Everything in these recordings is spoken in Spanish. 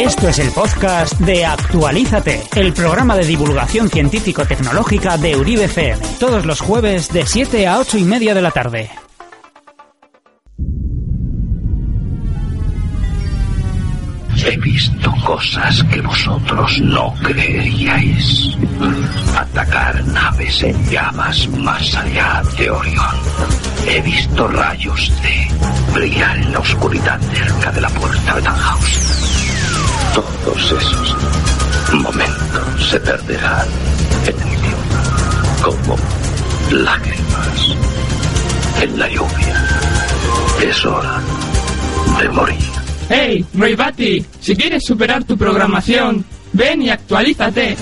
Esto es el podcast de Actualízate, el programa de divulgación científico-tecnológica de Uribe FM, todos los jueves de 7 a 8 y media de la tarde. He visto cosas que vosotros no creeríais. Atacar naves en llamas más allá de Orión. He visto rayos de brillar en la oscuridad cerca de la puerta de Tannhaus. Todos esos momentos se perderán en el tiempo, como lágrimas en la lluvia. Es hora de morir. ¡Hey, Ray Batty! Si quieres superar tu programación, ven y actualízate.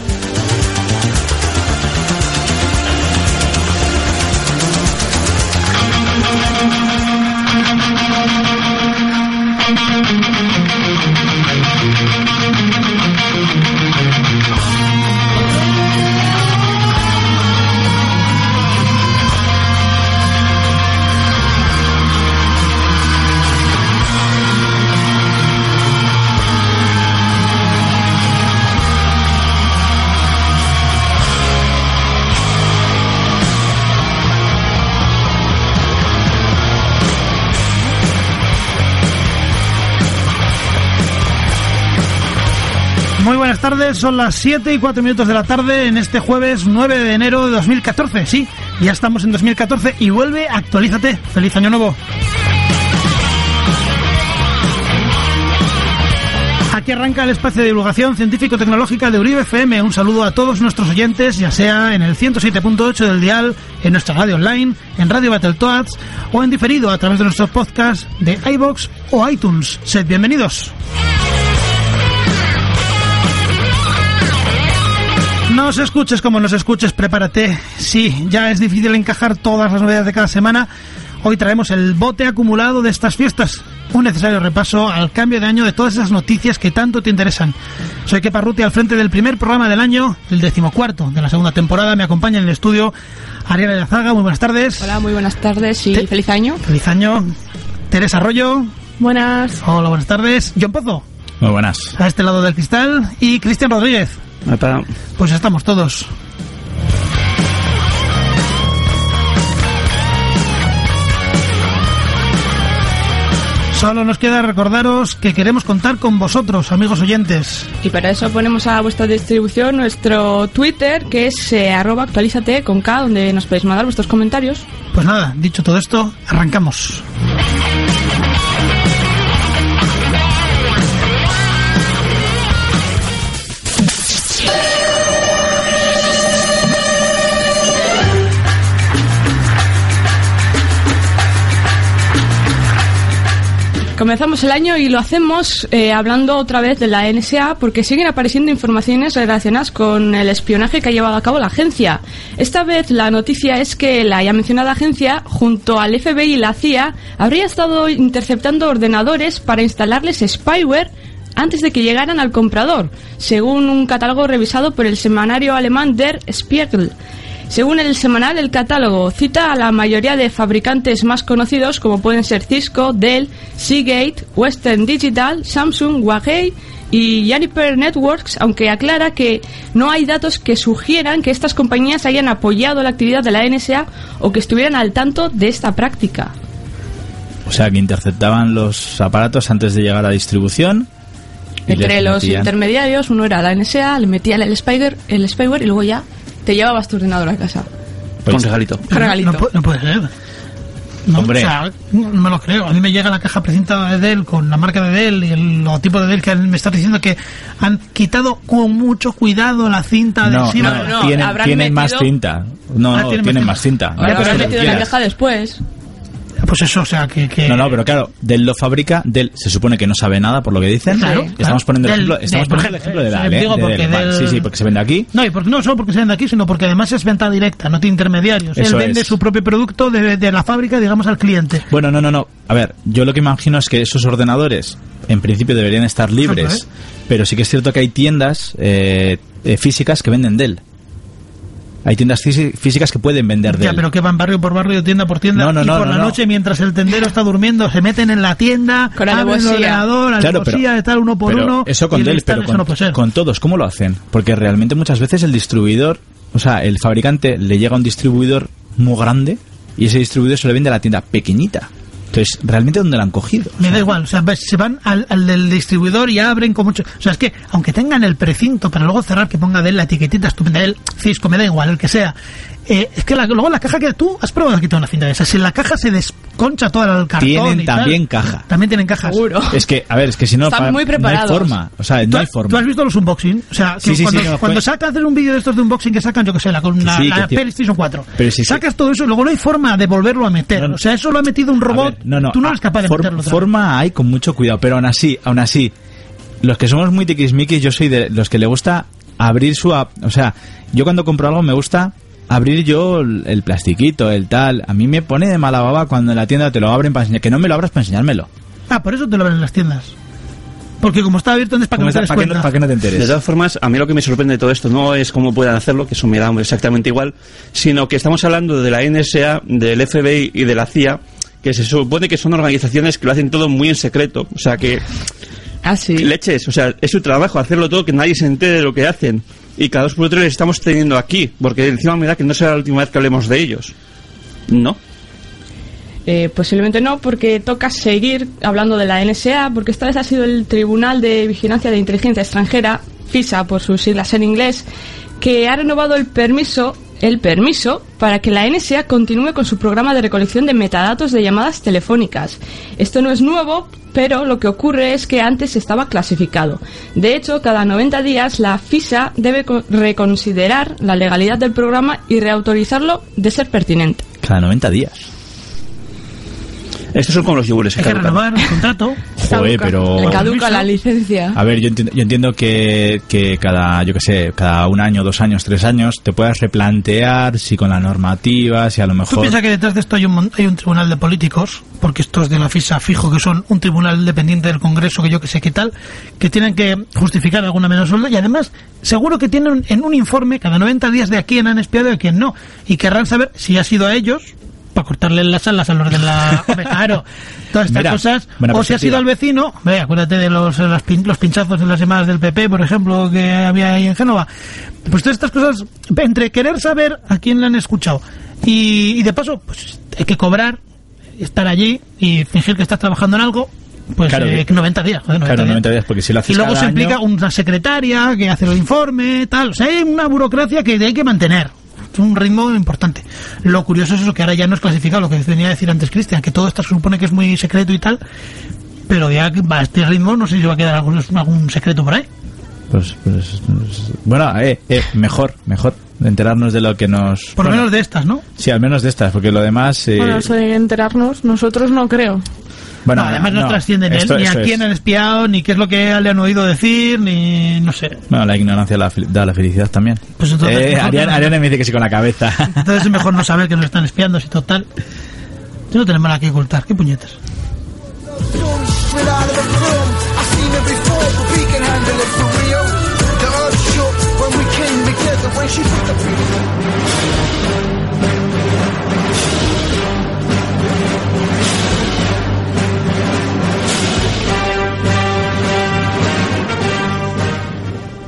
Buenas tardes, son las 7 y 4 minutos de la tarde en este jueves 9 de enero de 2014. Sí, ya estamos en 2014 y vuelve Actualízate. Feliz año nuevo. Aquí arranca el espacio de divulgación científico-tecnológica de Uribe FM. Un saludo a todos nuestros oyentes, ya sea en el 107.8 del dial, en nuestra radio online, en Radio Battletoads o en diferido a través de nuestros podcasts de iBox o iTunes. Sed bienvenidos. Nos escuches como nos escuches, prepárate. Sí, ya es difícil encajar todas las novedades de cada semana. Hoy traemos el bote acumulado de estas fiestas. Un necesario repaso al cambio de año de todas esas noticias que tanto te interesan. Soy Kepa Ruti al frente del primer programa del año, el decimocuarto de la segunda temporada. Me acompaña en el estudio Ariana Yazaga. Muy buenas tardes. Hola, muy buenas tardes y Te- feliz año. Feliz año. Teresa Arroyo. Buenas. Hola, buenas tardes. John Pozo. Muy buenas. A este lado del cristal. Y Cristian Rodríguez. Pues estamos todos. Solo nos queda recordaros que queremos contar con vosotros, amigos oyentes. Y para eso ponemos a vuestra distribución nuestro Twitter, que es eh, arroba actualízate con K, donde nos podéis mandar vuestros comentarios. Pues nada, dicho todo esto, arrancamos. Comenzamos el año y lo hacemos eh, hablando otra vez de la NSA porque siguen apareciendo informaciones relacionadas con el espionaje que ha llevado a cabo la agencia. Esta vez la noticia es que la ya mencionada agencia, junto al FBI y la CIA, habría estado interceptando ordenadores para instalarles spyware antes de que llegaran al comprador, según un catálogo revisado por el semanario alemán Der Spiegel. Según el semanal, el catálogo cita a la mayoría de fabricantes más conocidos como pueden ser Cisco, Dell, Seagate, Western Digital, Samsung, Huawei y Juniper Networks, aunque aclara que no hay datos que sugieran que estas compañías hayan apoyado la actividad de la NSA o que estuvieran al tanto de esta práctica. O sea, que interceptaban los aparatos antes de llegar a distribución. Entre los metían- intermediarios, uno era la NSA, le metían el spyware, el spyware y luego ya te llevabas tu ordenador a casa. Pues, Con regalito. Un regalito. No, no puede ser. No, Hombre. o sea, no me lo creo. A mí me llega la caja precintada de Dell con la marca de Dell y el logotipo de Dell que me está diciendo que han quitado con mucho cuidado la cinta No, adhesiva. no, no, tienen, más cinta. No, Ah, no, tienen tienen, más más cinta. Ya, pero habrán si metido la caja después. Pues eso, o sea, que... que- No, no, pero claro, Dell lo fabrica, Dell se supone que no sabe nada por lo que dicen. Claro, estamos claro. poniendo el ejemplo, estamos Dell, poniendo el ejemplo de la de, digo de porque. Vale, Sí, sí, porque se vende aquí. No, y porque, no solo porque se vende aquí, sino porque además es venta directa, no tiene intermediarios. Él Eso vende es. su propio producto de, de la fábrica, digamos, al cliente. Bueno, no, no, no. A ver, yo lo que imagino es que esos ordenadores, en principio, deberían estar libres. Pero sí que es cierto que hay tiendas eh, eh, físicas que venden Dell. Hay tiendas físi- físicas que pueden vender de Ya, él. pero que van barrio por barrio, tienda por tienda, No, no, y no, por no, la no. noche, mientras el tendero está durmiendo, se meten en la tienda, Con abren el ordenador, Claro, pero- tal, uno por pero uno. Eso con lo Dell, pero con, no con todos, ¿cómo lo hacen? Porque realmente muchas veces el distribuidor, o sea, el fabricante le llega a un distribuidor muy grande y ese distribuidor se le vende a la tienda pequeñita. Entonces, ¿realmente dónde lo han cogido? Me da igual, o sea, se van al, al del distribuidor y abren con mucho. O sea, es que, aunque tengan el precinto para luego cerrar, que ponga de él la etiquetita estupenda, él, Cisco, me da igual, el que sea. Eh, es que la- luego la caja que tú has probado quitar una cinta de esas. Si la caja se desconcha toda el cartón. Tienen y tal, también caja. También tienen cajas. Seguro. Es que, a ver, es que si no, Están muy no hay preparados. forma. O sea, ¿Tú, no hay forma. tú has visto los unboxing? O sea, Sí, que sí, cuando, cuando pues- sacas hacer un vídeo de estos de unboxing que sacan, yo que sé, la, con la, sí, la PlayStation 4. Pero sí. Sacas todo eso y luego no hay forma de volverlo a meter. No, no. O sea, eso lo ha metido un robot. ver, no, no, Tú no eres capaz de for- meterlo. Forma hay con mucho cuidado, pero aún así, aún así, los que somos muy tiquismiquis, yo soy de los que le gusta abrir su... ap- O sea, yo cuando compro algo me gusta abrir yo el, plastiquito, el tal. A mí me pone de mala baba cuando en la tienda te lo abren para enseñar. Que no me lo abras para enseñármelo. Ah, por eso te lo ven en las tiendas. Porque como está abierto, entonces para que no te des ¿Para que no, para que no te De enteres? todas formas, a mí lo que me sorprende de todo esto no es cómo puedan hacerlo, que eso me da exactamente igual, sino que estamos hablando de la NSA, del FBI y de la CIA, que se supone que son organizaciones que lo hacen todo muy en secreto. O sea, que Ah, sí. leches, o sea, es su trabajo hacerlo todo, que nadie se entere de lo que hacen. Y cada dos por tres les estamos teniendo aquí, porque encima me da que no será la última vez que hablemos de ellos. ¿No? Eh, posiblemente no, porque toca seguir hablando de la NSA, porque esta vez ha sido el Tribunal de Vigilancia de Inteligencia Extranjera, FISA por sus siglas en inglés, que ha renovado el permiso el permiso para que la NSA continúe con su programa de recolección de metadatos de llamadas telefónicas. Esto no es nuevo, pero lo que ocurre es que antes estaba clasificado. De hecho, cada 90 días la FISA debe co- reconsiderar la legalidad del programa y reautorizarlo de ser pertinente. Cada 90 días. Estos son como los yogures. que Hay que renovar el contrato. Joder, pero... Le caduca la licencia. A ver, yo entiendo, yo entiendo que, que cada, yo que sé, cada un año, dos años, tres años, te puedas replantear si con la normativa, si a lo Tú mejor... piensas que detrás de esto hay un, mon- hay un tribunal de políticos, porque estos de la FISA fijo que son un tribunal dependiente del Congreso, que yo que sé qué tal, que tienen que justificar alguna menos sueldo y además seguro que tienen en un informe cada 90 días de a quién han espiado y a quién no. Y querrán saber si ha sido a ellos para cortarle las alas a los de la... Hombre, claro, todas estas Mira, cosas. O si ha sido al vecino, ve, acuérdate de los, las pin- los pinchazos en las llamadas del PP, por ejemplo, que había ahí en Génova. Pues todas estas cosas, entre querer saber a quién le han escuchado y, y de paso, pues hay que cobrar, estar allí y fingir que estás trabajando en algo, pues Claro, eh, que- 90 días. joder, 90 Claro, días. 90 días, porque si lo haces Y luego cada se año- implica una secretaria que hace el informe, tal. O sea, hay una burocracia que hay que mantener. Es un ritmo importante. Lo curioso es eso, que ahora ya no es clasificado, lo que venía a decir antes Cristian, que todo esto se supone que es muy secreto y tal, pero ya que va a este ritmo no sé si va a quedar algún, algún secreto por ahí. Pues, pues, pues, bueno, eh, eh, mejor, mejor enterarnos de lo que nos... Por lo bueno, menos de estas, ¿no? Sí, al menos de estas, porque lo demás... eh, Bueno, eso de enterarnos, nosotros no creo. Bueno, No, además no, no, trasciende ni, esto- a quién es- han espiado, ni qué es lo que le han oído decir, ni no sé. Bueno, la ignorancia da la felicidad también. Pues entonces, eh, Ariana, Ariana me dice que sí con la cabeza. Entonces es mejor no saber que nos están espiando, si total. No tenemos nada que ocultar, qué puñetas.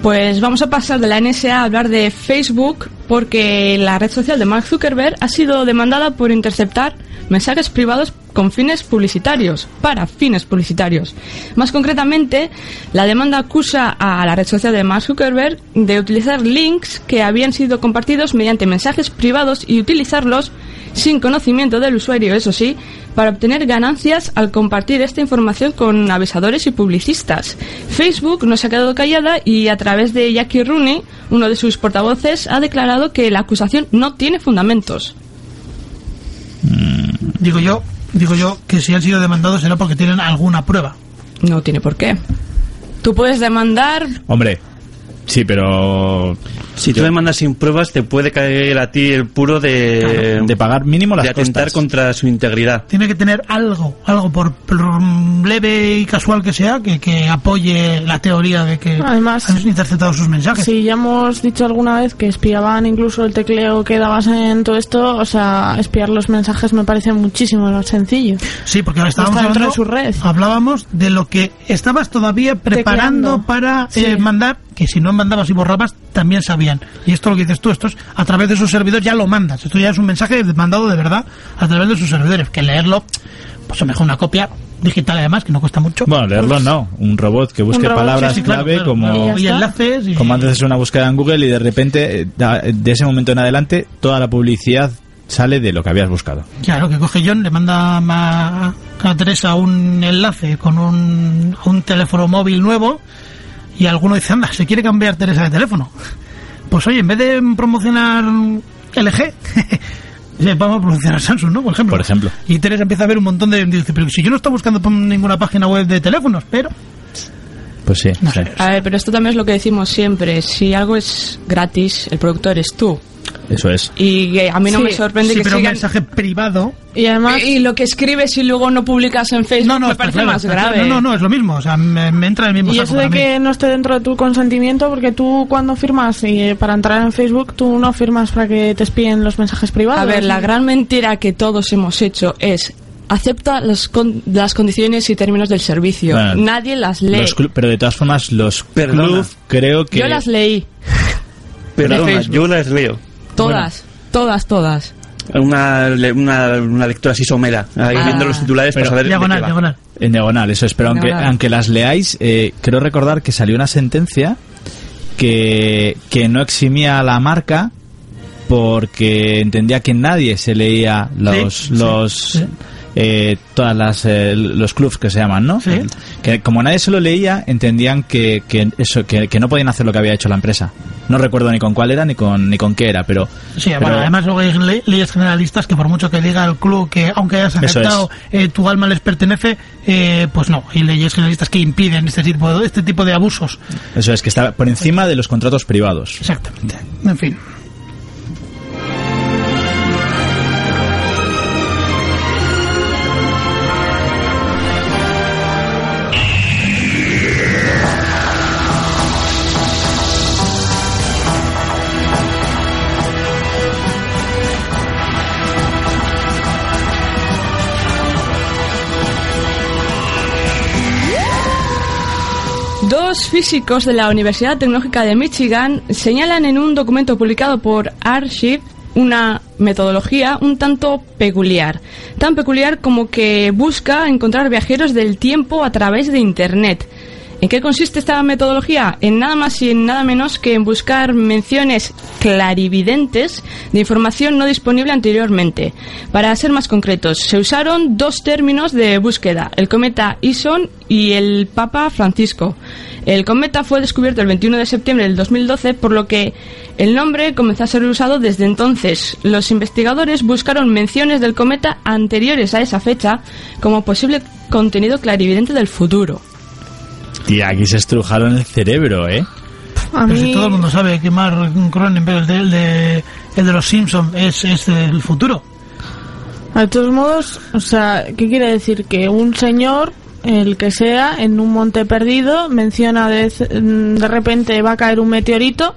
Pues vamos a pasar de la NSA a hablar de Facebook porque la red social de Mark Zuckerberg ha sido demandada por interceptar mensajes privados con fines publicitarios, para fines publicitarios. Más concretamente, la demanda acusa a la red social de Mark Zuckerberg de utilizar links que habían sido compartidos mediante mensajes privados y utilizarlos sin conocimiento del usuario, eso sí, para obtener ganancias al compartir esta información con avisadores y publicistas. Facebook no se ha quedado callada y a través de Jackie Rooney, uno de sus portavoces, ha declarado que la acusación no tiene fundamentos. Digo yo, digo yo que si han sido demandados será porque tienen alguna prueba. No tiene por qué. Tú puedes demandar Hombre, sí, pero... Si tú me mandas sin pruebas, te puede caer a ti el puro de, de pagar mínimo las de atentar costas. contra su integridad. Tiene que tener algo, algo por, por leve y casual que sea, que, que apoye la teoría de que Además- han interceptado sus mensajes. Sí, ya hemos dicho alguna vez que espiaban incluso el tecleo que dabas en todo esto, o sea, espiar los mensajes me parece muchísimo más sencillo. Sí, porque ahora estábamos hablando, de su red. hablábamos de lo que estabas todavía preparando Tecleando. para Sí. eh, mandar, que si no mandabas y borrabas, también Y esto lo que dices tú, esto es a través de sus servidores ya lo mandas. Esto ya es un mensaje mandado de verdad a través de sus servidores. Que leerlo, pues a lo mejor una copia digital además, que no cuesta mucho. Bueno, leerlo no. Un robot que busque robot, palabras Sí, sí, claro, clave claro, como... claro. Y enlaces y... Como antes hacer una búsqueda en Google y de repente, eh, de ese momento en adelante, toda la publicidad sale de lo que habías buscado. Claro, que coge John, le manda a, a Teresa un enlace con un, un teléfono móvil nuevo y alguno dice, anda, se quiere cambiar Teresa de teléfono. Pues oye, en vez de promocionar LG, vamos a promocionar Samsung, ¿no? Por ejemplo. Por ejemplo. Y Teresa empieza a ver un montón de... Dice, pero si yo no estoy buscando por ninguna página web de teléfonos, pero... Pues sí. No sé. A ver, pero esto también es lo que decimos siempre. Si algo es gratis, el productor eres tú. Eso es. Y a mí no Sí, me sorprende Sí, que pero un sigan... mensaje privado... Y además, Y lo que escribes y luego no publicas en Facebook No, no, me parece claro, más está claro. grave. No, no, no, es lo mismo. O sea, me, me entra en el mismo y saco eso de para mí. que no esté dentro de tu consentimiento, porque tú cuando firmas y eh, para entrar en Facebook, tú no firmas para que te espíen los mensajes privados. A ver, la gran mentira que todos hemos hecho es acepta las, con- las condiciones y términos del servicio. Bueno, Nadie las lee. Pero de todas formas, los Perdona. club creo que... Yo las leí. Perdona, yo las leo. Todas. Todas, todas. Una, le- una, una lectura así somera, ahí Ah. viendo los titulares Pero- para saber de Diagonal, qué va. diagonal. En diagonal, eso es. Pero aunque, aunque las leáis, eh, creo recordar que salió una sentencia que, que no eximía a la marca porque entendía que nadie se leía los Sí, los sí. Eh, todas las eh, los clubs que se llaman, ¿no? Sí. Que como nadie se lo leía, entendían que, que eso que, que no podían hacer lo que había hecho la empresa. No recuerdo ni con cuál era ni con ni con qué era, pero Sí, pero- bueno, además luego hay le- leyes generalistas que por mucho que diga el club que aunque hayas aceptado eh, tu alma les pertenece, eh, pues no, hay leyes generalistas que impiden este tipo, de, este tipo de abusos. eso es que está por encima de los contratos privados. Exactamente. En fin. Dos físicos de la Universidad Tecnológica de Michigan señalan en un documento publicado por Archive una metodología un tanto peculiar. Tan peculiar como que busca encontrar viajeros del tiempo a través de Internet. ¿En qué consiste esta metodología? En nada más y en nada menos que en buscar menciones clarividentes de información no disponible anteriormente. Para ser más concretos, se usaron dos términos de búsqueda, el cometa Ison y el Papa Francisco. El cometa fue descubierto el 21 de septiembre del 2012, por lo que el nombre comenzó a ser usado desde entonces. Los investigadores buscaron menciones del cometa anteriores a esa fecha como posible contenido clarividente del futuro. Tía, aquí se estrujaron el cerebro, ¿eh? a Pero si todo el mundo sabe que Mark Cronenberg, el de, el de, el de los Simpsons, es, es el futuro. de todos modos, o sea, ¿qué quiere decir? Que un señor, el que sea, en un monte perdido, menciona de, de repente va a caer un meteorito,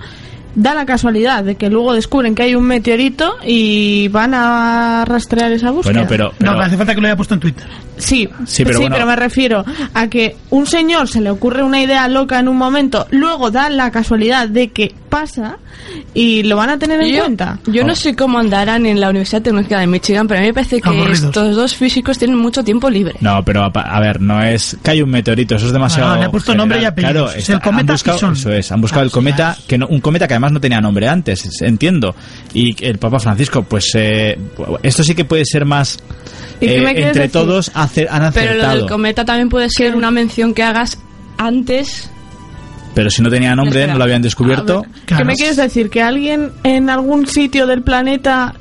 da la casualidad de que luego descubren que hay un meteorito y van a rastrear esa búsqueda. Bueno, pero, pero no, pero hace falta que lo haya puesto en Twitter. Sí, Sí, pero bueno. me refiero a que un señor se le ocurre una idea loca en un momento, luego da la casualidad de que pasa y lo van a tener en Yo, cuenta. yo no sé cómo andarán en la Universidad Tecnológica de Michigan, pero a mí me parece que Aburridos. estos dos físicos tienen mucho tiempo libre. No, pero a, a ver, no es. Cae un meteorito, eso es demasiado. No, no, le ha puesto nombre y apellidos. Claro, Es está- el cometa han buscado. Eso es, han buscado Ah, el cometa, que no- un cometa que además no tenía nombre antes, es- entiendo. Y el Papa Francisco, pues eh, esto sí que puede ser más. ¿Y qué eh, entre decir? todos acer- han Pero lo acertado. del cometa también puede ser una mención que hagas antes. Pero si no tenía nombre, Espera. no lo habían descubierto. Ver, ¿Qué Claro. me quieres decir? ¿Que alguien en algún sitio del planeta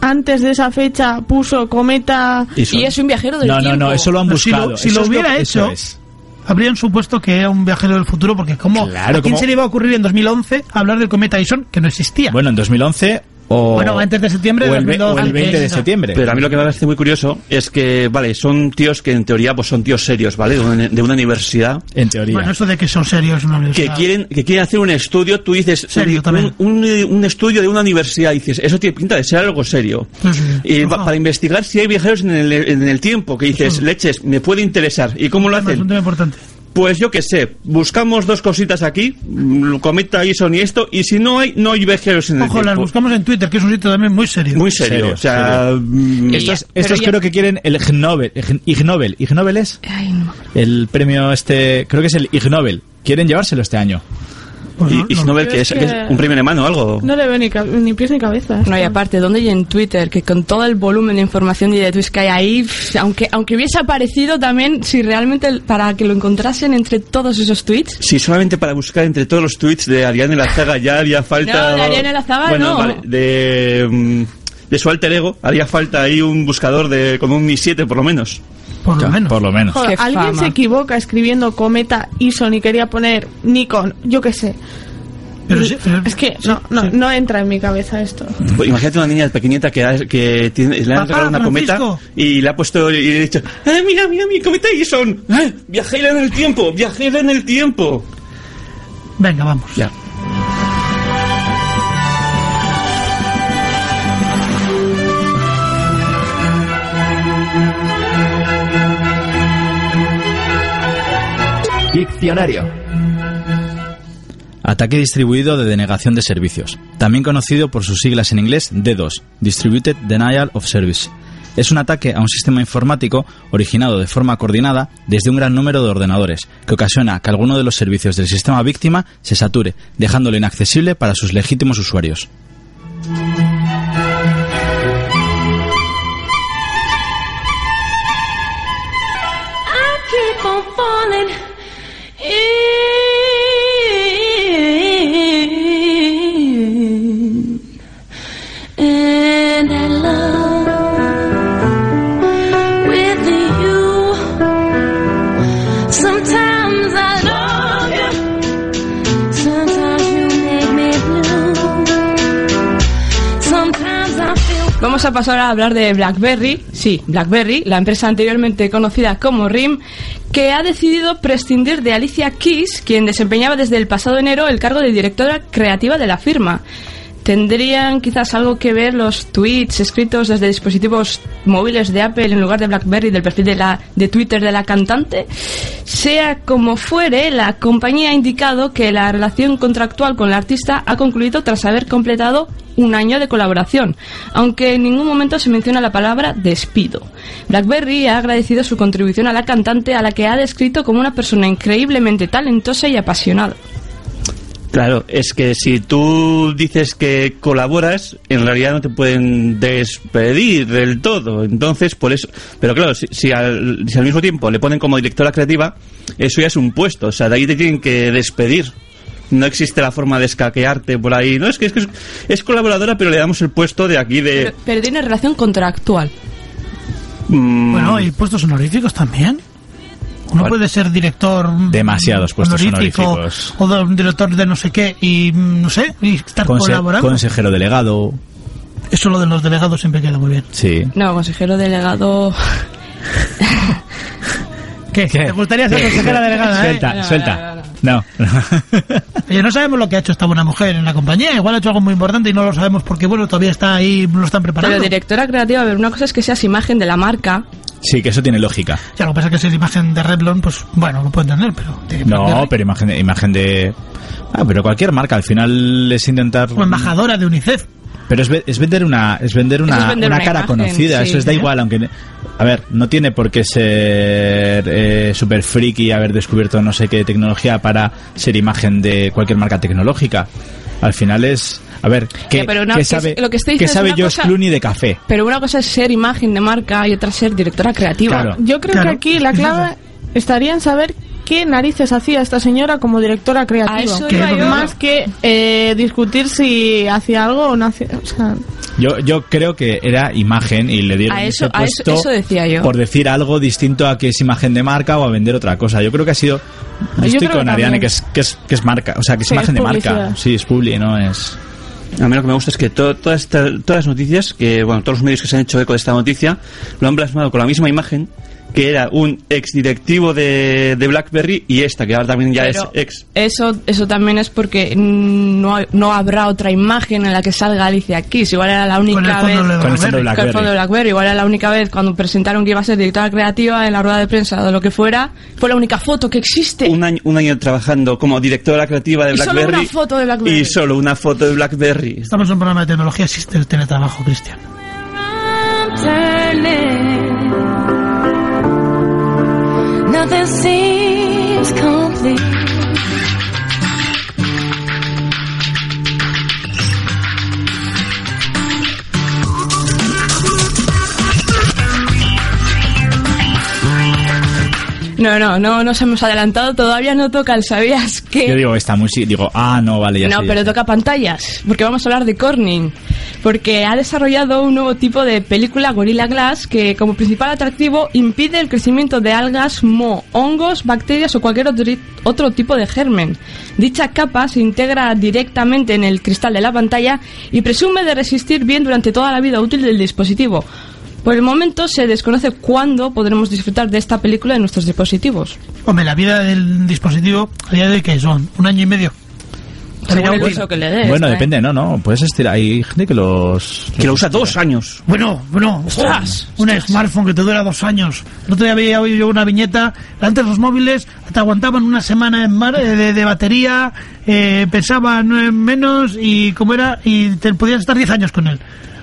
antes de esa fecha puso cometa? Y, son- Y es un viajero del No, no, tiempo. no, eso lo han No, si lo- buscado. si lo hubiera hecho, es. habrían supuesto que era un viajero del futuro, porque ¿cómo, Claro, ¿a quién como- se le iba a ocurrir en 2011 hablar del cometa Ison, que no existía? Bueno, en 2011 o... Bueno, antes de septiembre o el, ve- 2012, o el 20 de septiembre. Pero a mí lo que me parece muy curioso es que, vale, son tíos que en teoría pues son tíos serios, ¿vale? De una, de una universidad En teoría. Bueno, eso de que son serios no les que quieren que quieren hacer un estudio, tú dices Serio un, también. un, un estudio de una universidad, dices, eso tiene pinta de ser algo serio. Sí, sí, sí. Y va- Ajá. para investigar si hay viajeros en el, en el tiempo, que dices, leches, me puede interesar. ¿Y cómo lo Es un hacen? tema importante. Pues yo qué sé, buscamos dos cositas aquí, mm, cometa Ison y esto, y si no hay, no hay viajeros en el Ojo, las buscamos en Twitter, que es un sitio también muy serio. Muy serio, Serio, o sea, mm, Estos, ya- creo que quieren el Ig Nobel. Ig Ig Nobel. ¿Ig Nobel es? Ay, no. El premio este... Creo que es el Ig Nobel. Quieren llevárselo este año. Pues y, no, y si no. que es que es un premio mano o algo. No le veo ni, ca- ni pies ni cabeza. No, y aparte, ¿dónde y en Twitter? Que con todo el volumen de información y de tweets que hay ahí, aunque, aunque hubiese aparecido también, si realmente para que lo encontrasen entre todos esos tweets, Si solamente para buscar entre todos los tweets de Ariane Lazaga ya haría falta. No, de Ariane Lazaga bueno, no. vale, de, mm, de su alter ego haría falta ahí un buscador de con un i7 por lo menos. Por lo menos. Por lo menos. Joder, alguien fama. se equivoca escribiendo Cometa Ison y quería poner Nikon, yo qué sé. Pero sí, pero- Es que no, no, no entra en mi cabeza esto. Pues imagínate una niña pequeñita que, ha- que tiene- le han regalado una cometa y le ha puesto y le ha dicho, ¡eh, mira, mira mi cometa Ison! ¡Eh, viajera en el tiempo! ¡Viajera en el tiempo! Venga, vamos. Ya. Diccionario. Ataque distribuido de denegación de servicios, también conocido por sus siglas en inglés D2, Distributed Denial of Service. Es un ataque a un sistema informático originado de forma coordinada desde un gran número de ordenadores, que ocasiona que alguno de los servicios del sistema víctima se sature, dejándolo inaccesible para sus legítimos usuarios. I keep on falling Vamos a pasar a hablar de BlackBerry. Sí, BlackBerry, la empresa anteriormente conocida como RIM, que ha decidido prescindir de Alicia Keys, quien desempeñaba desde el pasado enero el cargo de directora creativa de la firma. ¿Tendrían quizás algo que ver los tweets escritos desde dispositivos móviles de Apple en lugar de BlackBerry del perfil de, la, de Twitter de la cantante? Sea como fuere, la compañía ha indicado que la relación contractual con la artista ha concluido tras haber completado un año de colaboración, aunque en ningún momento se menciona la palabra despido. BlackBerry ha agradecido su contribución a la cantante, a la que ha descrito como una persona increíblemente talentosa y apasionada. Claro, es que si tú dices que colaboras, en realidad no te pueden despedir del todo. Entonces, por eso. Pero claro, si, si al, si al mismo tiempo le ponen como directora creativa, eso ya es un puesto. O sea, de ahí te tienen que despedir. No existe la forma de escaquearte por ahí. No, es que es, que es, es colaboradora, pero le damos el puesto de aquí de. Pero, pero tiene relación contractual. mm, Bueno, y puestos honoríficos también. Uno puede ser director demasiados puestos honoríficos. o de director de no sé qué y mm, no sé, y estar Conse- colaborando. consejero delegado, Eso lo de los delegados siempre queda muy bien. sí. No, consejero delegado. ¿Qué? ¿Te gustaría ser consejera delegada? eh? Suelta, No, suelta. No. Oye, no sabemos lo que ha hecho esta buena mujer en la compañía. Igual ha hecho algo muy importante y no lo sabemos porque, bueno, todavía está ahí, lo están preparando. Pero directora creativa, a ver, una cosa es que seas imagen de la marca. sí, que eso tiene lógica. Ya, lo que pasa es que si es imagen de Revlon, pues bueno, lo puedo entender, pero... de No, pero imagen, imagen de... Ah, pero cualquier marca, al final es intentar... O embajadora de UNICEF. Pero es, ve- es vender una es vender una, es vender una una cara imagen, conocida, sí. eso es da igual, aunque a ver, no tiene por qué ser eh, super friki y haber descubierto no sé qué tecnología para ser imagen de cualquier marca tecnológica. Al final es, a ver, ¿qué, Ya, pero una- qué que sabe, lo que estoy qué sabe cosa- Clooney de café? Pero una cosa es ser imagen de marca y otra ser directora creativa. Claro. Yo creo Claro. que aquí la clave estaría en saber qué narices hacía esta señora como directora creativa. Yo. Más que eh, discutir si hacía algo o no hacía. O sea, Yo, yo creo que era imagen y le dieron A eso- ese a eso- puesto eso decía yo. por decir algo distinto a que es imagen de marca o a vender otra cosa. Yo creo que ha sido... Yo estoy creo con que Ariane, que es, que, es, que es marca, o sea, que es Sí, imagen es de marca. Sí, es publi, no es... A mí lo que me gusta es que to- todas, esta- todas las noticias, que bueno, todos los medios que se han hecho eco de esta noticia, lo han plasmado con la misma imagen, que era un ex directivo de, de BlackBerry y esta, que ahora también ya Pero es ex. Eso, eso también es porque no, no habrá otra imagen en la que salga Alicia Keys. Igual era la única Con el fondo vez. de Con el fondo de Blackberry. con el fondo de BlackBerry. Igual era la única vez cuando presentaron que iba a ser directora creativa en la rueda de prensa o de lo que fuera. Fue la única foto que existe. Un año, un año trabajando como directora creativa de Y solo BlackBerry. una foto de BlackBerry. Y solo una foto de BlackBerry. Estamos en un programa de tecnología, existe el teletrabajo, Cristian. Nothing seems complete. No, no, no nos hemos adelantado. Todavía no toca el ¿Sabías que? Yo digo, esta música, digo, ah, no, vale, ya No, sé, ya pero sé. toca pantallas, porque vamos a hablar de Corning, porque ha desarrollado un nuevo tipo de película Gorilla Glass que como principal atractivo impide el crecimiento de algas, mo, hongos, bacterias o cualquier otro, otro tipo de germen. Dicha capa se integra directamente en el cristal de la pantalla y presume de resistir bien durante toda la vida útil del dispositivo. Por el momento se desconoce cuándo podremos disfrutar de esta película en nuestros dispositivos. Hombre, la vida del dispositivo a día de hoy que son un año y medio. Según el uso que le des. Bueno, ¿eh? depende, no, no, puedes estirar. Hay gente que los... Que lo usa dos años. Bueno, bueno, Ostras, un smartphone que te dura dos años. El otro día había oído yo una viñeta. Antes los móviles te aguantaban una semana en mar, eh, de, de batería, eh, pesaban eh, menos y como era y te podías estar 10 años con él.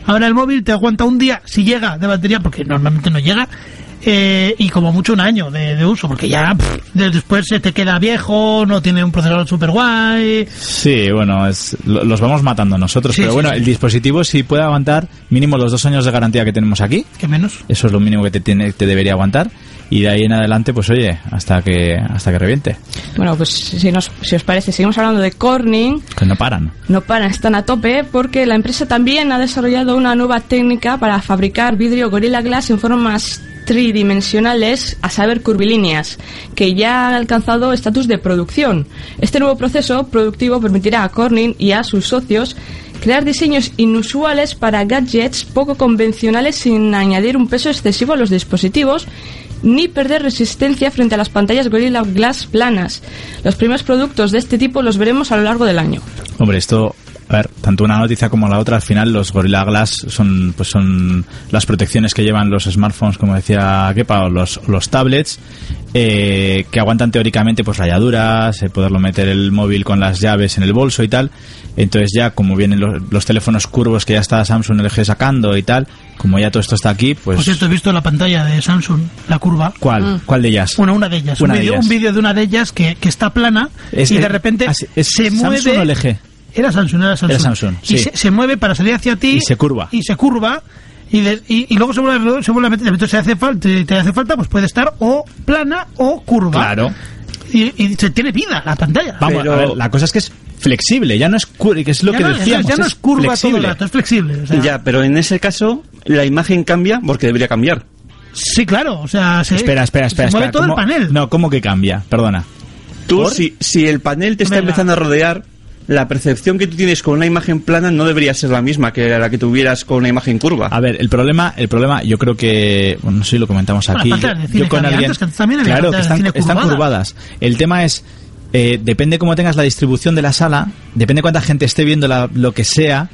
Ahora el móvil te aguanta un día si llega de batería, porque normalmente no llega. eh, y como mucho un año de, de uso, porque ya pff, después se te queda viejo, no tiene un procesador super guay. Sí, bueno, es, lo- los vamos matando nosotros, Sí, pero sí, bueno, sí. el dispositivo sí puede aguantar mínimo los dos años de garantía que tenemos aquí. que menos? Eso es lo mínimo que te, tiene, te debería aguantar. Y de ahí en adelante, pues oye, hasta que hasta que reviente. Bueno, pues si, nos, si os parece, seguimos hablando de Corning. Que no paran. No paran, están a tope porque la empresa también ha desarrollado una nueva técnica para fabricar vidrio Gorilla Glass en formas tridimensionales, a saber, curvilíneas, que ya ha alcanzado estatus de producción. Este nuevo proceso productivo permitirá a Corning y a sus socios crear diseños inusuales para gadgets poco convencionales sin añadir un peso excesivo a los dispositivos ni perder resistencia frente a las pantallas Gorilla Glass planas. Los primeros productos de este tipo los veremos a lo largo del año. Hombre, esto, a ver, tanto una noticia como la otra, al final los Gorilla Glass son, pues son las protecciones que llevan los smartphones, como decía Kepa, o los, los tablets, eh, que aguantan teóricamente pues rayaduras, eh, poderlo meter el móvil con las llaves en el bolso y tal. Entonces ya, como vienen los, los teléfonos curvos que ya está Samsung LG sacando y tal, como ya todo esto está aquí, pues... Por cierto, he visto la pantalla de Samsung, la curva. ¿Cuál? ¿Cuál de ellas? Bueno, una de ellas. Una un de vídeo vídeo de una de ellas que, que está plana Es- y de es- repente ah, sí, es se Samsung mueve. o LG? Era Samsung, era Samsung. Era Samsung, Y sí. se, se mueve para salir hacia ti. Y se curva. Y se curva. Y, de- y, y luego se vuelve, se vuelve a meter. Entonces, si hace falta, te hace falta, pues puede estar o plana o curva. Claro. Y, y se tiene vida la pantalla. Vamos, Pero- a ver, la cosa es que es flexible, ya no es curva, que es lo ya que no, decíamos. ya no es curva todo el flexible. rato, es flexible. o sea, Ya, pero en ese caso la imagen cambia porque debería cambiar. Sí, claro. O sea, se, Espera, espera, espera. Se mueve espera, todo el ¿cómo- panel. No, ¿cómo que cambia? Perdona. Tú, ¿Por? si, si el panel te está Venga. empezando a rodear, la percepción que tú tienes con una imagen plana no debería ser la misma que la que tuvieras con una imagen curva. A ver, el problema, el problema, yo creo que, bueno, no sé si lo comentamos aquí. antes, que también había claro, que están, curvadas. curvadas. El tema es, eh, depende cómo tengas la distribución de la sala, depende cuánta gente esté viendo la- lo que sea,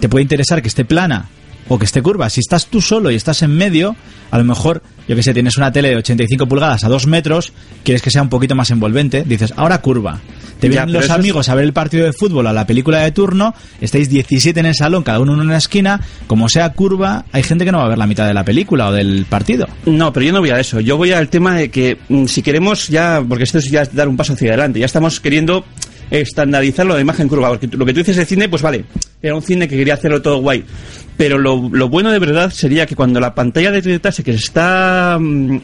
te puede interesar que esté plana o que esté curva. Si estás tú solo y estás en medio, a lo mejor, yo que sé, tienes una tele de 85 pulgadas a 2 metros, quieres que sea un poquito más envolvente, dices, ahora curva. Te Ya, vienen los es- amigos a ver el partido de fútbol a la película de turno, estáis 17 en el salón, cada uno en una esquina, como sea curva, hay gente que no va a ver la mitad de la película o del partido. No, pero yo no voy a eso. Yo voy al tema de que mm, si queremos ya, porque esto es ya dar un paso hacia adelante, ya estamos queriendo estandarizar lo de imagen curva, porque lo que tú dices de cine, pues vale, era un cine que quería hacerlo todo guay, pero lo, lo bueno de verdad sería que cuando la pantalla detectase que se está mm,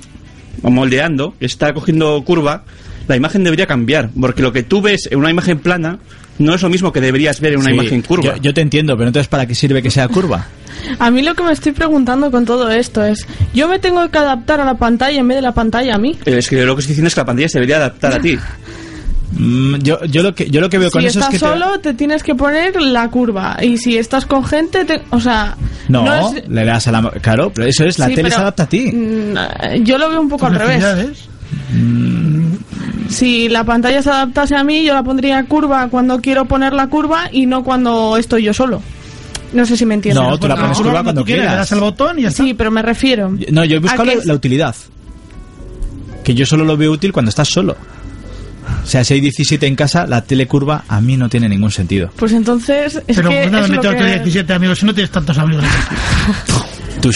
moldeando, que está cogiendo curva, la imagen debería cambiar, porque lo que tú ves en una imagen plana no es lo mismo que deberías ver en una Sí, imagen curva. Yo, yo te entiendo, pero entonces ¿para qué sirve que sea curva? A mí lo que me estoy preguntando con todo esto es, ¿yo me tengo que adaptar a la pantalla en vez de la pantalla a mí? Eh, Es que lo que estoy diciendo es que la pantalla se debería adaptar a ti. Mm, yo, yo, lo que, yo lo que veo con si eso es estás que... te- solo, te... tienes que poner la curva. Y si estás con gente, te- o sea... No, es- le das a la... Claro, pero eso es, la Sí, tele se adapta a ti. Mm, Yo lo veo un poco al revés. Necesidades. Si la pantalla se adaptase a mí, yo la pondría curva cuando quiero poner la curva y no cuando estoy yo solo. No sé si me entiendes. No, tú la pones curva cuando quieras, le das el botón y ya está. Sí, pero me refiero. No, yo he buscado la utilidad. Que yo solo lo veo útil cuando estás solo. O sea, si hay 17 en casa, la tele curva a mí no tiene ningún sentido. Pues entonces es Pero que nada, es lo mete otro que- 17 amigos, si no tienes tantos amigos. Tu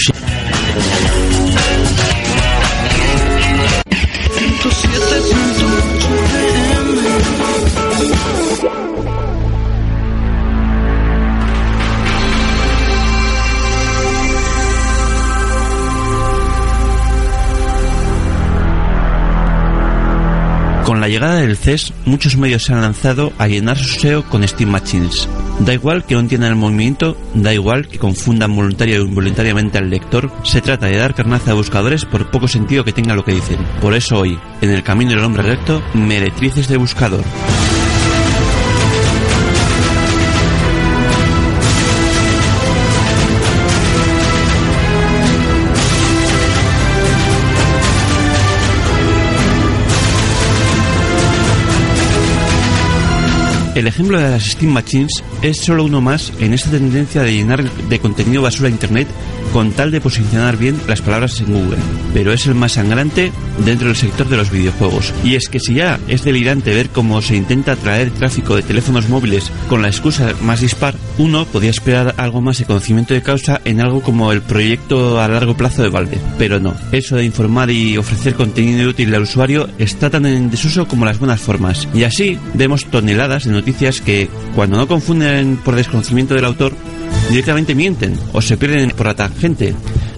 Con la llegada del CES, muchos medios se han lanzado a llenar su SEO con Steam Machines. Da igual que no entiendan el movimiento, da igual que confundan voluntaria o involuntariamente al lector, se trata de dar carnaza a buscadores por poco sentido que tenga lo que dicen. Por eso hoy, en el camino del hombre recto, meretrices de buscador. El ejemplo de las Steam Machines es solo uno más en esta tendencia de llenar de contenido basura Internet con tal de posicionar bien las palabras en Google. Pero es el más sangrante dentro del sector de los videojuegos. Y es que si ya es delirante ver cómo se intenta atraer tráfico de teléfonos móviles con la excusa más dispar, uno podía esperar algo más de conocimiento de causa en algo como el proyecto a largo plazo de Valve. Pero no, eso de informar y ofrecer contenido útil al usuario está tan en desuso como las buenas formas. Y así vemos toneladas de noticias que, cuando no confunden por desconocimiento del autor, directamente mienten o se pierden por la tangente.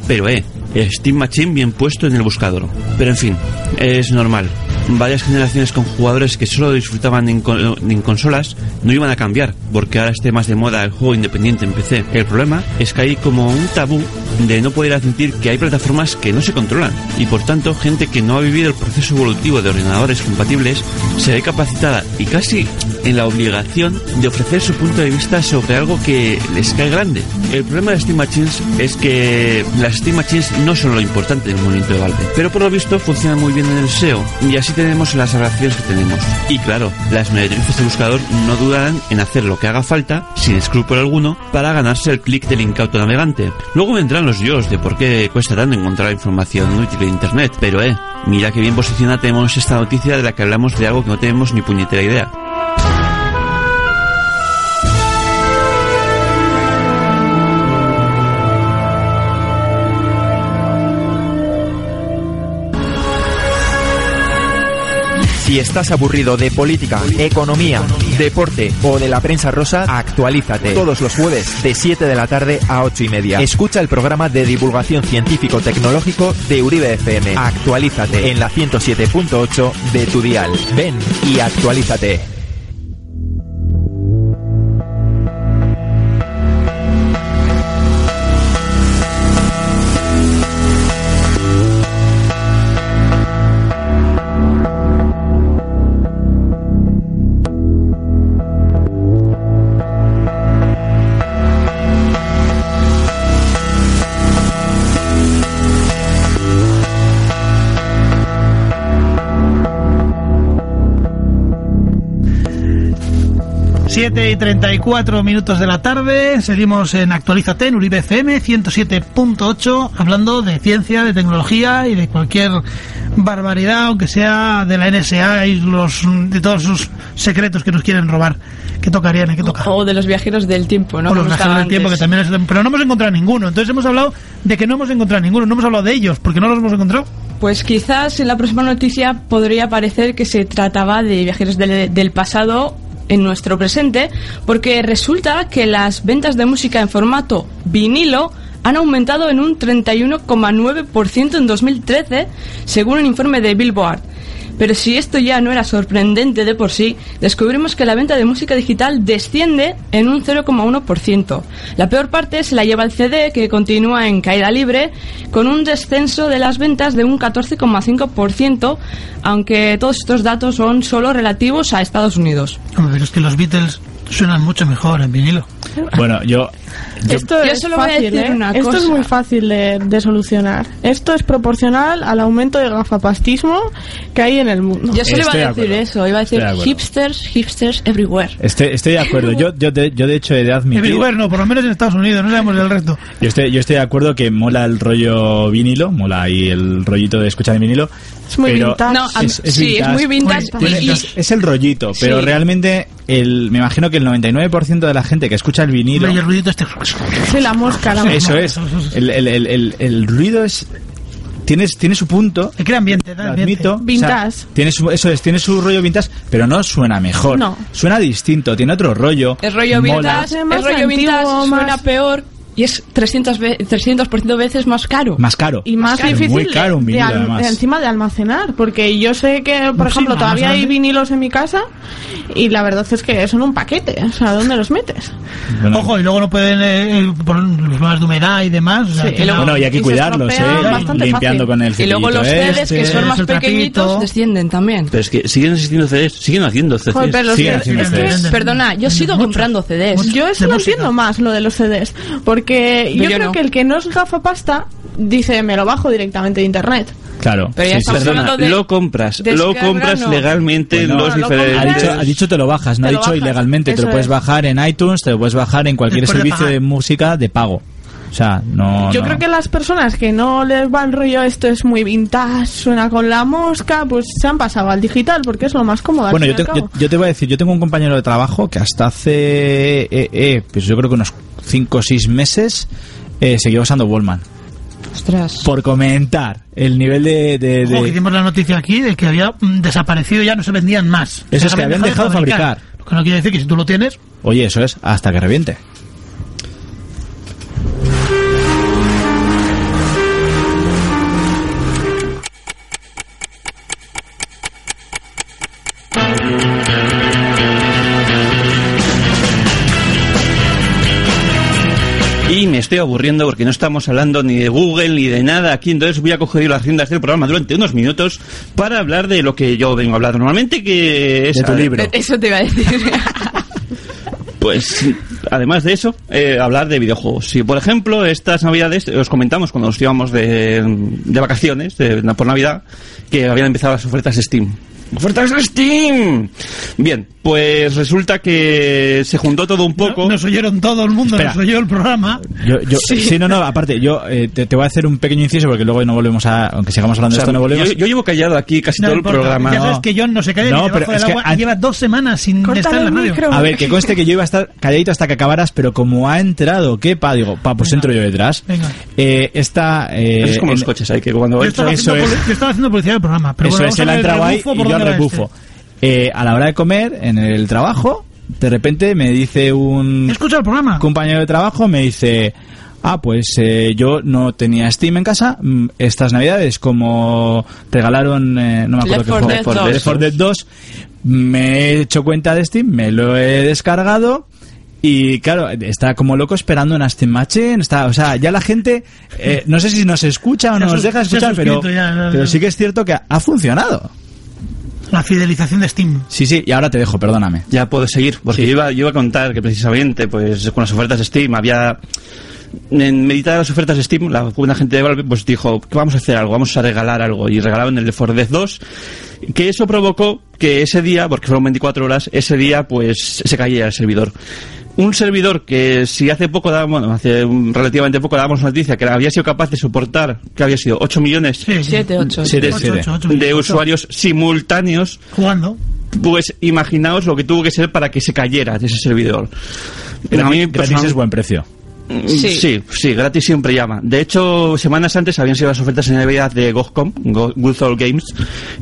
Pero eh, Steam Machine bien puesto en el buscador. Pero en fin, es normal. Varias generaciones con jugadores que solo disfrutaban en, en consolas no iban a cambiar, porque ahora esté más de moda el juego independiente en PC. El problema es que hay como un tabú de no poder admitir que hay plataformas que no se controlan, y por tanto gente que no ha vivido el proceso evolutivo de ordenadores compatibles se ve capacitada y casi en la obligación de ofrecer su punto de vista sobre algo que les cae grande. El problema de Steam Machines es que las Steam Machines no son lo importante del movimiento de Valve, pero por lo visto funcionan muy bien en el SEO y así tenemos las relaciones que tenemos. Y claro, las meretrices de buscador no dudarán en hacer lo que haga falta, sin escrúpulo alguno, para ganarse el clic del incauto navegante. Luego vendrán los yos de por qué cuesta tanto encontrar información útil en Internet, pero eh, mira que bien posicionada tenemos esta noticia de la que hablamos de algo que no tenemos ni puñetera idea. Si estás aburrido de política, economía, deporte o de la prensa rosa, actualízate. Todos los jueves de 7 de la tarde a 8 y media. Escucha el programa de divulgación científico-tecnológico de Uribe FM. Actualízate en la 107.8 de tu dial. Ven y actualízate. Siete y 34 minutos de la tarde, seguimos en Actualízate en Uribe FM 107.8, hablando de ciencia, de tecnología y de cualquier barbaridad, aunque sea de la NSA y los de todos sus secretos que nos quieren robar. ¿Qué tocarían? ¿Qué toca? O de los viajeros del tiempo, ¿no? o los viajeros del tiempo, que también es... Pero no hemos encontrado ninguno. Entonces hemos hablado de que no hemos encontrado ninguno. No hemos hablado de ellos, porque no los hemos encontrado. Pues quizás en la próxima noticia podría parecer que se trataba de viajeros del, del pasado en nuestro presente, porque resulta que las ventas de música en formato vinilo han aumentado en un 31,9% en 2013, según un informe de Billboard. Pero si esto ya no era sorprendente de por sí, descubrimos que la venta de música digital desciende en un 0,1%. La peor parte se la lleva el CD, que continúa en caída libre, con un descenso de las ventas de un 14,5%, aunque todos estos datos son solo relativos a Estados Unidos. Pero es que los Beatles suenan mucho mejor en vinilo. Bueno, yo... yo- Esto Yo es solo voy a fácil, decir ¿eh? una Esto es cosa. muy fácil de, de solucionar. Esto es proporcional al aumento de gafapastismo que hay en el mundo. Yo solo iba Estoy de a decir eso, iba a decir de hipsters, hipsters everywhere. Estoy, estoy de acuerdo. Yo, yo, de, yo de hecho he de admitir... Everywhere no, por lo menos en Estados Unidos, no sabemos del resto. Yo estoy, yo estoy de acuerdo que mola el rollo vinilo, mola ahí el rollito de escuchar de vinilo. Es muy pero vintage. No, es, es sí, es vintage. muy vintage. Tiene- y- es, es el rollito, pero Sí. realmente el, me imagino que el 99% de la gente que escucha el vinilo... Hombre, y el ruidito este... Sí, la mosca, la mosca. Eso es. El, el, el, el, el ruido es... Tiene, tiene su punto. Crea ambiente, da Lo ambiente. admito. Vintage. O sea, tiene su, eso es, tiene su rollo vintage, pero no suena mejor. No. Suena distinto, tiene otro rollo. El rollo mola. vintage, Más el rollo antiguo, vintage suena más- peor y es 300 ve 300% veces más caro. Más caro. Y más caro. difícil Muy caro un de, vinilo, al- además. de encima de almacenar, porque yo sé que, por Sí, ejemplo, más todavía hay vinilos en mi casa y la verdad es que son un paquete. O sea, ¿dónde los metes? Bueno, Ojo, y luego no pueden eh, eh, poner los problemas de humedad y demás. o sea, Sí, que y luego- no- Bueno, y hay que y cuidarlos, ¿eh? Limpiando fácil. con el y luego los CDs que este. son más el trapito. pequeñitos descienden también. Pero es que siguen existiendo CDs, siguen haciendo CDs. Joder, pero los siguen CDs es que. Perdona, yo sigo comprando CDs. Yo eso de no entiendo más, lo de los CDs. Porque yo, Yo creo no. que el que no es gafapasta dice, me lo bajo directamente de internet. Claro. Pero ya sí, sí. Perdona, hablando de lo compras, lo compras no. legalmente en Bueno, los lo diferentes... Ha dicho, ha dicho te lo bajas, no ha dicho bajas, ilegalmente. Te lo puedes es. bajar en iTunes, te lo puedes bajar en cualquier de servicio de, música de pago. O sea, no. Yo no. creo que las personas que no les va el rollo esto es muy vintage, suena con la mosca, pues se han pasado al digital porque es lo más cómodo. Bueno, yo te, yo, yo te voy a decir, yo tengo un compañero de trabajo que hasta hace, eh, eh, pues yo creo que unos 5 o 6 meses eh, seguía usando Wallman. Ostras. Por comentar el nivel de... de- de- Ojo, que hicimos la noticia aquí de que había mm, desaparecido, ya no se vendían más. Eso Se es que habían dejado de fabricar. Lo que no quiere decir que si tú lo tienes, Oye, eso es, hasta que reviente. Estoy aburriendo porque no estamos hablando ni de Google ni de nada aquí, entonces voy a coger las riendas del programa durante unos minutos para hablar de lo que yo vengo a hablar normalmente, que es... De tu libro. Eso te iba a decir. Pues, además de eso, eh, hablar de videojuegos. Si, por ejemplo, estas navidades, os comentamos cuando nos íbamos de, de vacaciones, de- por Navidad, que habían empezado las ofertas Steam. ¡Ofertas de Steam! Bien, pues resulta que se juntó todo un poco. nos oyeron todo el mundo, Espera. nos oyó el programa. Yo, yo, sí. no, no, aparte, yo eh, te, te voy a hacer un pequeño inciso porque luego no volvemos a, aunque sigamos hablando O sea, de esto, no volvemos. yo, yo llevo callado aquí casi No todo el programa. Ya sabes que John no se cae No, pero del es que agua an- y lleva dos semanas sin Córtale estar en la el radio. micro. A ver, que conste que yo iba a estar calladito hasta que acabaras, pero como ha entrado, ¿qué pa? Digo, pa, pues entro yo detrás. Venga. Eh, esta. Eh, Eso es como en- los coches, hay que cuando Yo estaba, eso haciendo, es. yo estaba haciendo publicidad del programa. Pero eso bueno, es, él ha entrado ahí y yo rebufo. este. Eh, a la hora de comer, en el trabajo, de repente me dice un Escucha el programa. compañero de trabajo, me dice. Ah, pues eh, yo no tenía Steam en casa. mm, Estas navidades, como regalaron, eh, no me acuerdo Left qué 4 juego, Dead 2. Left 4 Dead 2, me he hecho cuenta de Steam, me lo he descargado y claro, está como loco esperando una Steam Machine, está, o sea, ya la gente, eh, no sé si nos escucha o nos deja escuchar, pero, suscrito ya, ya, ya. pero sí que es cierto que ha- ha funcionado. La fidelización de Steam. Sí, sí, y ahora te dejo, perdóname. Ya puedo seguir, porque yo, iba, yo iba a contar que precisamente pues con las ofertas de Steam había... En meditar las ofertas de Steam, la buena gente de Valve pues dijo que vamos a hacer algo, vamos a regalar algo. Y regalaban el Left 4 Dead 2, que eso provocó que ese día, porque fueron 24 horas, ese día pues se caía el servidor. Un servidor que si hace poco dábamos, bueno, hace relativamente poco dábamos noticia que había sido capaz de soportar, que había sido 8 millones Sí, sí. 7, 8. Siete, Ocho, siete. ocho, ocho, de ocho. usuarios simultáneos Jugando. pues imaginaos lo que tuvo que ser para que se cayera de ese servidor. a mí Gratis, es buen precio. Sí. sí, sí, gratis siempre llama. De hecho, semanas antes habían sido las ofertas en Navidad de GOGCOM, Go- Good Old Games,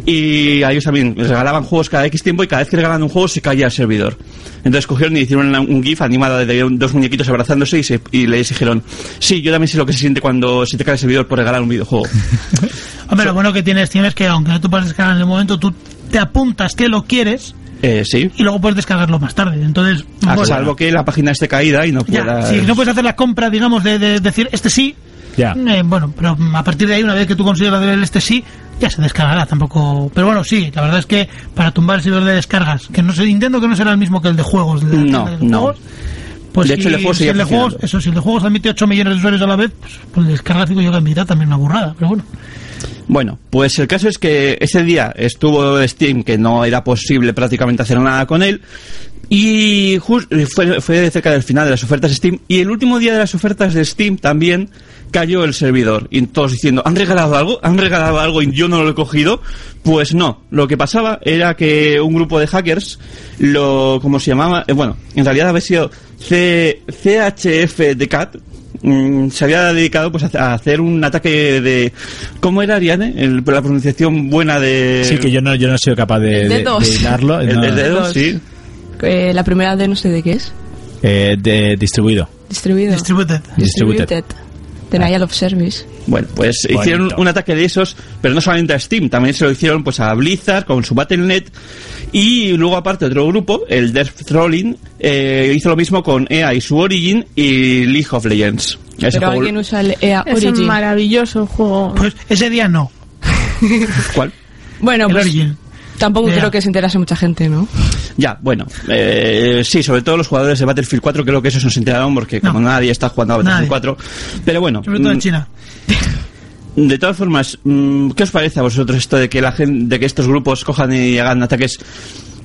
y a ellos también les regalaban juegos cada X tiempo y cada vez que regalaban un juego se caía el servidor. Entonces cogieron y hicieron un GIF animado de dos muñequitos abrazándose y, se- y les dijeron, sí, yo también sé lo que se siente cuando se te cae el servidor por regalar un videojuego. Hombre, lo bueno que tiene Steam es que aunque no tú puedas descargar en el momento, tú te apuntas que lo quieres Eh, sí, y luego puedes descargarlo más tarde. Entonces, a bueno, salvo que la página esté caída y no ya, pueda... si no puedes hacer la compra, digamos, de, de decir este sí, Ya. eh, bueno, pero a partir de ahí, una vez que tú consigues la del este sí, ya se descargará tampoco. Pero bueno, sí, la verdad es que para tumbar el servidor de descargas, que no sé, intento que no será el mismo que el de juegos. de la No, de no. juegos, Pues De hecho, si, el de juegos si el de juegos, eso, si el de juegos admite 8 millones de usuarios a la vez, pues, pues descargas digo yo que admitirá también una burrada, pero bueno. Bueno, pues el caso es que ese día estuvo Steam, que no era posible prácticamente hacer nada con él, y fue, fue cerca del final de las ofertas de Steam, y el último día de las ofertas de Steam también cayó el servidor, y todos diciendo, ¿han regalado algo? ¿Han regalado algo y yo no lo he cogido? Pues no, lo que pasaba era que un grupo de hackers, lo, ¿cómo se llamaba? Eh, bueno, en realidad había sido C, CHF de CAT, se había dedicado pues a hacer un ataque de ¿cómo era Ariane? El- la pronunciación buena de Sí, que yo no, yo no he sido capaz de, El de, de hilarlo. el no. de dedos, sí Eh, la primera de no sé de qué es. Eh, de distribuido. Distribuido. Distributed. Distributed. Denial of Service. bueno pues Bonito. hicieron un ataque de esos pero no solamente a Steam también se lo hicieron pues a Blizzard con su Battle.net y luego aparte otro grupo el Death Trolling eh, hizo lo mismo con EA y su Origin y League of Legends Ese Pero juego- alguien usa el EA Es Origin. maravilloso el juego. Pues ese día no. ¿cuál? Bueno, el pues Origin. tampoco EA. creo que se enterase mucha gente, ¿no? Ya, bueno, eh, sí, sobre todo los jugadores de Battlefield 4 creo que esos no se enteraron porque como nadie está jugando a Battlefield Nadie. 4. Pero bueno, Sobre todo en mm, China. de todas formas, mm, ¿qué os parece a vosotros esto de que la gente, de que estos grupos cojan y hagan ataques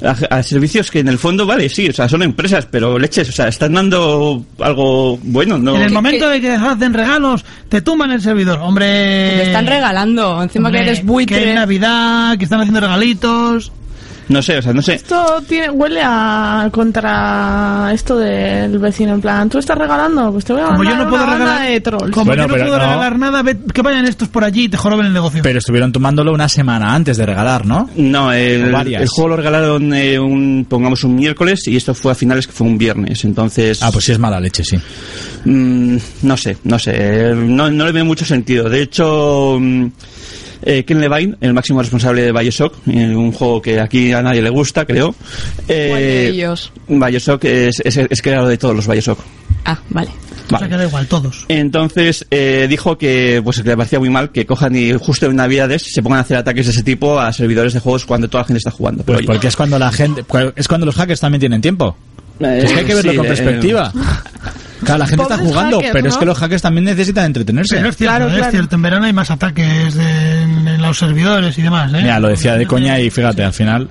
a, a servicios que en el fondo, vale, sí, o sea, son empresas, pero leches, o sea, están dando algo bueno, ¿no? En el ¿Qué- momento de que hacen regalos, te tumban el servidor. Hombre. Te están regalando. Encima hombre, que eres Que buitre. es Navidad, que están haciendo regalitos. No sé, o sea, no sé. Esto tiene, huele a contra esto del vecino. En plan, ¿tú estás regalando? Pues te voy a Como mandar yo no puedo regalar. de trolls. Como Bueno, yo no pero puedo no. regalar nada, ve- que vayan estos por allí y te joroben el negocio. Pero estuvieron tomándolo una semana antes de regalar, ¿no? No, el, el juego lo regalaron eh, un, pongamos un miércoles y esto fue a finales que fue un viernes, entonces... Ah, pues sí es mala leche, sí. Mm, no sé, no sé, no, no le veo mucho sentido. De hecho, mm, eh, Ken Levine, el máximo responsable de Bioshock, eh, un juego que aquí a nadie le gusta, creo. eh, ¿Cuál de ellos? Bioshock es, es, es creador de todos los Bioshock. Ah, vale. O sea que da igual, todos. Entonces eh, dijo que pues que le parecía muy mal que cojan y justo en Navidades se pongan a hacer ataques de ese tipo a servidores de juegos cuando toda la gente está jugando. Pero Pues oye, porque es cuando la gente. Es cuando los hackers también tienen tiempo. Eh, Es que hay que verlo sí, con eh, perspectiva. Claro, la gente está jugando, hackers, pero es ¿no? que los hackers también necesitan entretenerse. Pero es cierto, Claro, es claro. cierto. En verano hay más ataques de- en, en los servidores y demás. ¿eh? Mira, lo decía de coña y fíjate, al final.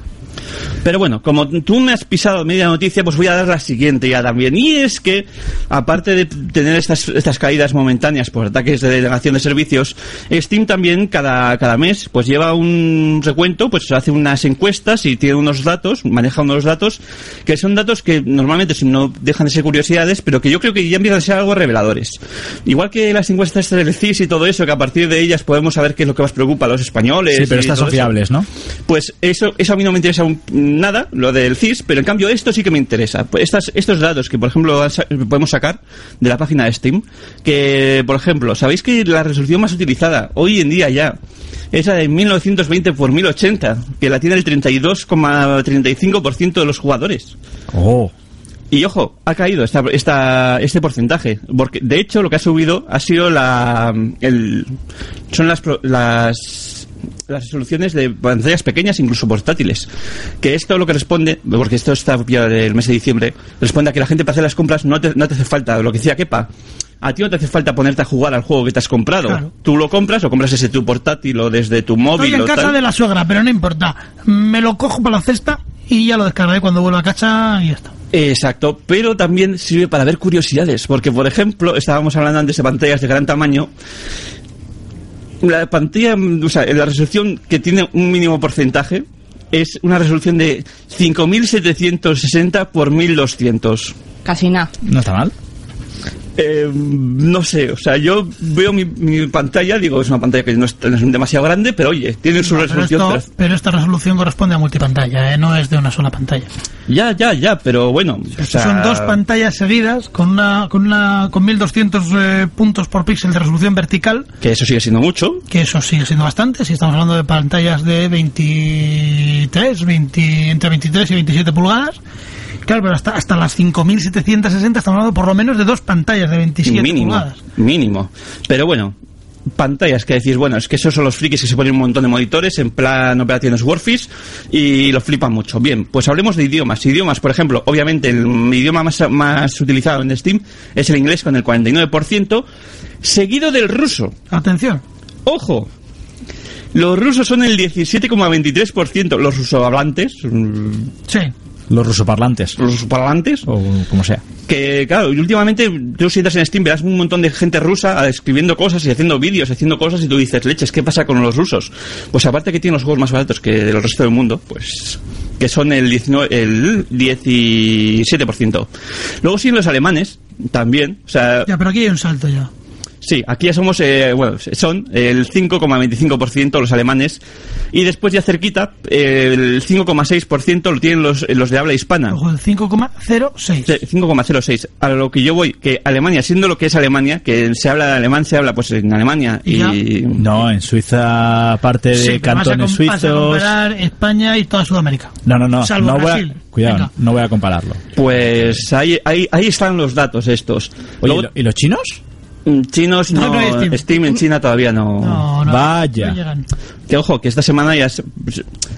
Pero bueno, como tú me has pisado media noticia, pues voy a dar la siguiente ya también. Y es que, aparte de tener estas, estas caídas momentáneas por ataques de denegación de servicios, Steam también cada, cada mes pues lleva un recuento, pues hace unas encuestas y tiene unos datos, maneja unos datos, que son datos que normalmente no dejan de ser curiosidades, pero que yo creo que ya empiezan a ser algo reveladores. Igual que las encuestas del CIS y todo eso, que a partir de ellas podemos saber qué es lo que más preocupa a los españoles. Sí, pero estas son fiables, ¿no? Pues eso, eso a mí no me interesa nada, lo del CIS, pero en cambio esto sí que me interesa. Estas, estos datos que, por ejemplo, podemos sacar de la página de Steam, que, por ejemplo, ¿sabéis que la resolución más utilizada hoy en día ya es la de 1920 por 1080, que la tiene el 32,35% de los jugadores? Oh. Y ojo, ha caído esta, esta, este porcentaje, porque de hecho lo que ha subido ha sido la, el, son las, las, las resoluciones de pantallas pequeñas, incluso portátiles. Que esto lo que responde, porque esto está ya del mes de diciembre, responde a que la gente para hacer las compras no te, no te hace falta, lo que decía Kepa, a ti no te hace falta ponerte a jugar al juego que te has comprado. Claro. Tú lo compras o compras ese tu portátil o desde tu móvil Estoy en o casa tal. de la suegra, pero no importa. Me lo cojo para la cesta y ya lo descargaré cuando vuelva a casa y ya está. Exacto, pero también sirve para ver curiosidades, porque por ejemplo, estábamos hablando antes de pantallas de gran tamaño. La pantalla, o sea, la resolución que tiene un mínimo porcentaje es una resolución de 5760 por 1200. Casi nada. No está mal. Eh, no sé, o sea, yo veo mi, mi pantalla, digo, es una pantalla que no es, no es demasiado grande, pero oye, tiene su No, pero, resolución. esto- pero esta resolución corresponde a multipantalla, ¿eh? no es de una sola pantalla. Ya, ya, ya, pero bueno. o sea, Son dos pantallas seguidas con una con una con 1200 eh, puntos por píxel de resolución vertical, Que eso sigue siendo mucho. que eso sigue siendo bastante. Si estamos hablando de pantallas de 23, 20, entre 23 y 27 pulgadas. Claro, pero hasta, hasta las 5760 estamos hablando por lo menos de dos pantallas de 27 mínimo, pulgadas. mínimo. Pero bueno, pantallas que decís, bueno, es que esos son los frikis que se ponen un montón de monitores en plan operaciones Warfish y lo flipan mucho. Bien, pues hablemos de idiomas. Idiomas, por ejemplo, obviamente el idioma más, más utilizado en Steam es el inglés con el 49%, seguido del ruso. Atención. Ojo. Los rusos son el 17,23%. Los rusohablantes. mm, Sí. Los rusoparlantes. Los rusoparlantes. O como sea. Que, claro, y últimamente tú si entras en Steam verás un montón de gente rusa escribiendo cosas y haciendo vídeos, haciendo cosas y tú dices, leches, ¿qué pasa con los rusos? Pues aparte que tienen los juegos más baratos que del resto del mundo, pues que son el, 19, el 17%. Luego siguen los alemanes, también, o sea, Ya, pero aquí hay un salto ya. Sí, aquí ya somos, eh, bueno, son el 5,25% los alemanes y después ya cerquita eh, el 5,6% lo tienen los, los de habla hispana. Ojo, el 5,06. Sí, 5,06. A lo que yo voy, que Alemania, siendo lo que es Alemania, que se habla de alemán, se habla pues en Alemania ¿Y y... No, en Suiza, aparte de Sí, pero vas a cantones com- vas a suizos. comparar España y toda Sudamérica. No, no, no. Salvo no voy a- Brasil. cuidado, Venga. no voy a compararlo. Pues ahí, ahí, ahí están los datos estos. Oye, Luego, ¿y lo- ¿y los chinos? Mm, chinos No, no, no hay Steam. Steam. en China todavía no... No, no. Vaya. no llegan. Que ojo, que esta semana ya... se-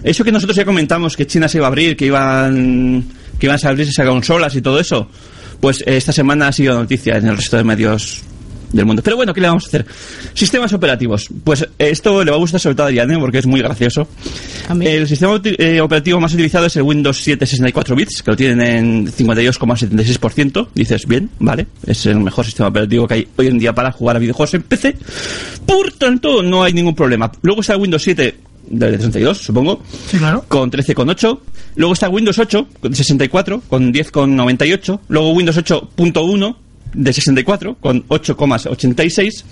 Eso que nosotros ya comentamos, que China se iba a abrir, que iban, que iban a abrirse esas consolas y todo eso, pues esta semana ha sido noticia en el resto de medios del mundo. Pero bueno, ¿qué le vamos a hacer? Sistemas operativos. Pues eh, esto le va a gustar sobre todo a Diane, porque es muy gracioso. El sistema eh, operativo más utilizado es el Windows 7 64 bits, que lo tienen en 52,76%. Dices, bien, vale, es el mejor sistema operativo que hay hoy en día para jugar a videojuegos en PC. Por tanto, no hay ningún problema. Luego está el Windows 7 de 32, supongo, Sí, claro. con 13,8. Luego está Windows 8 con 64 con 10,98. Luego Windows 8.1 de 64 con 8,86.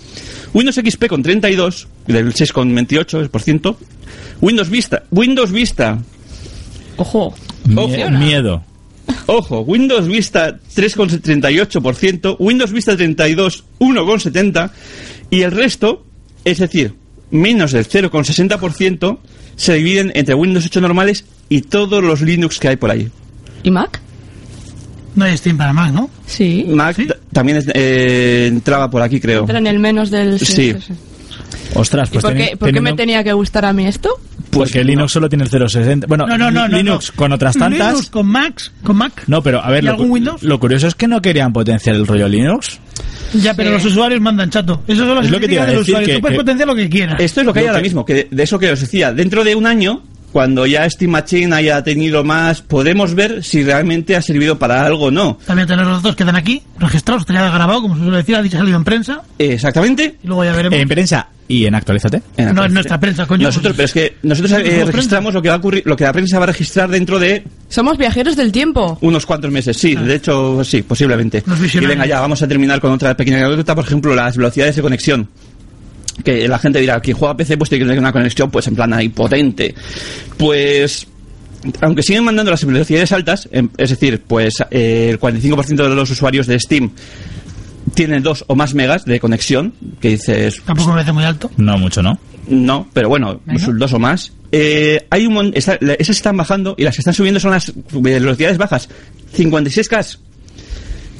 Windows XP con 32 del 6,28%. Windows Vista, Windows Vista, Ojo. Mie- miedo. ojo, Windows Vista 3,38%, Windows Vista 32 1,70 y el resto, es decir, menos del 0,60% se dividen entre Windows 8 normales y todos los Linux que hay por ahí. ¿Y Mac? No hay Steam para Mac, ¿no? Sí. Mac también es- eh, entraba por aquí, creo. Entra en el menos del... Sí. Ostras, ¿Y pues por qué, por qué me tenía que gustar a mí esto? Porque Pues Linux solo tiene el 060. Bueno, No, no, no. no, Linux no. con otras tantas. Linux con Mac, con Mac. No, pero a ver, ¿Y lo, algún Windows? lo curioso es que no querían potenciar el rollo Linux. Ya, pero Sí. los usuarios mandan chato. Eso son las Es lo que te iba a estadísticas del decir, usuario. que- Tú puedes que- potenciar lo que quieras. Esto es lo que hay Lo ahora que- mismo, que de, de eso que os decía. Dentro de un año, cuando ya Steam Machine haya tenido más, podemos ver si realmente ha servido para algo o no. También tener los datos quedan aquí, registrados, estaría grabado, como se suele decir, ha dicho salido en prensa. Exactamente. Y luego ya veremos. En prensa y en Actualízate. En No, es prensa. nuestra prensa, coño. Nosotros, pero es que nosotros eh, registramos lo que va a ocurrir, lo que la prensa va a registrar dentro de Somos viajeros del tiempo. unos cuantos meses. Sí, de hecho, sí, posiblemente. Y venga ya, vamos a terminar con otra pequeña anécdota, por ejemplo, las velocidades de conexión. Que la gente dirá, quien juega a PC pues tiene que tener una conexión pues en plan ahí potente. Pues aunque siguen mandando las velocidades altas, em, es decir, pues eh, el 45% de los usuarios de Steam tienen dos o más megas de conexión, que dices, Tampoco me parece muy alto. No mucho, ¿no? no, pero bueno, dos o más. Eh, hay un está- esas están bajando y las que están subiendo son las velocidades bajas. 56K.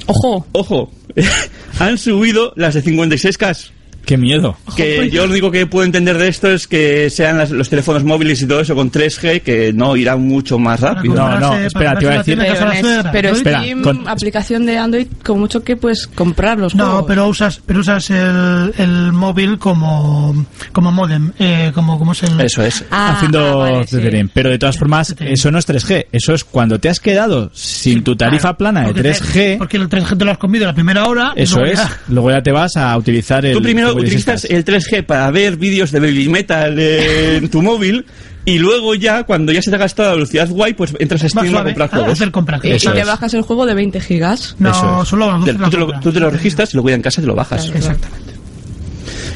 Ojo. Ojo, han subido las de 56K. Qué miedo. Que yo lo único que puedo entender de esto es que sean las- los teléfonos móviles y todo eso con 3G que no irán mucho más rápido. No, no, espera, te iba a decir- Pero, es- pero. Espera, Steam, con- aplicación de Android, con mucho que puedes comprar los No, juegos. pero usas, pero usas el, el móvil como, como modem, eh, como, como es el... Eso es. Ah, haciendo ah, vale, sí. tethering. Pero de todas formas, eso no es 3G. Eso es cuando te has quedado sin tu tarifa Claro, plana de porque te- 3G. Porque el 3G te lo has comido la primera hora. Eso luego es. ya- Luego ya te vas a utilizar el. Tú primero 56K. Utilizas el 3G para ver vídeos de Baby Metal en tu móvil Y luego ya, cuando ya se te ha gastado la velocidad guay, pues entras a Steam a comprar Ah, juegos. hacer compras. Y, te bajas el juego de 20 gigas. No, es. solo tú, te lo, tú te lo registras y luego ya en casa te lo bajas. Exactamente.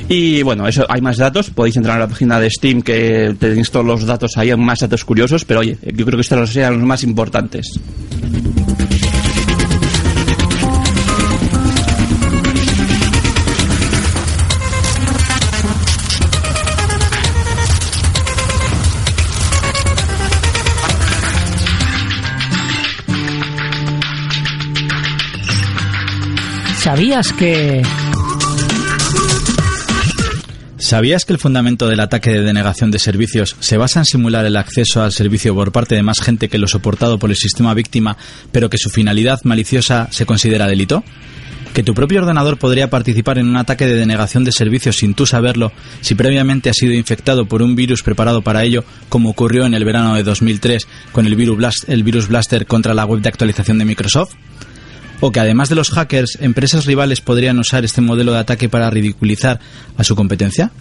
Y bueno, eso hay más datos. Podéis entrar a la página de Steam que tenéis todos los datos ahí, hay más datos curiosos, pero oye, yo creo que estos sean los más importantes. ¿Sabías que... ¿Sabías que el fundamento del ataque de denegación de servicios se basa en simular el acceso al servicio por parte de más gente que lo soportado por el sistema víctima, pero que su finalidad maliciosa se considera delito? ¿Que tu propio ordenador podría participar en un ataque de denegación de servicios sin tú saberlo si previamente ha sido infectado por un virus preparado para ello, como ocurrió en el verano de 2003 con el virus, el virus Blaster contra la web de actualización de Microsoft? O que además de los hackers, empresas rivales podrían usar este modelo de ataque para ridiculizar a su competencia?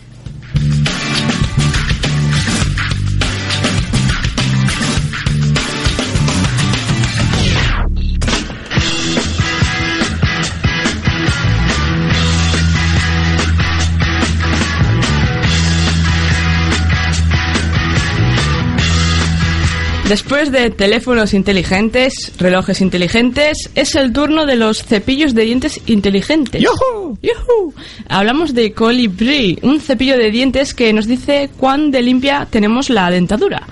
Después de teléfonos inteligentes, relojes inteligentes, es el turno de los cepillos de dientes inteligentes. ¡Yujú! ¡Yujú! Hablamos de Colibri, un cepillo de dientes que nos dice cuán de limpia tenemos la dentadura.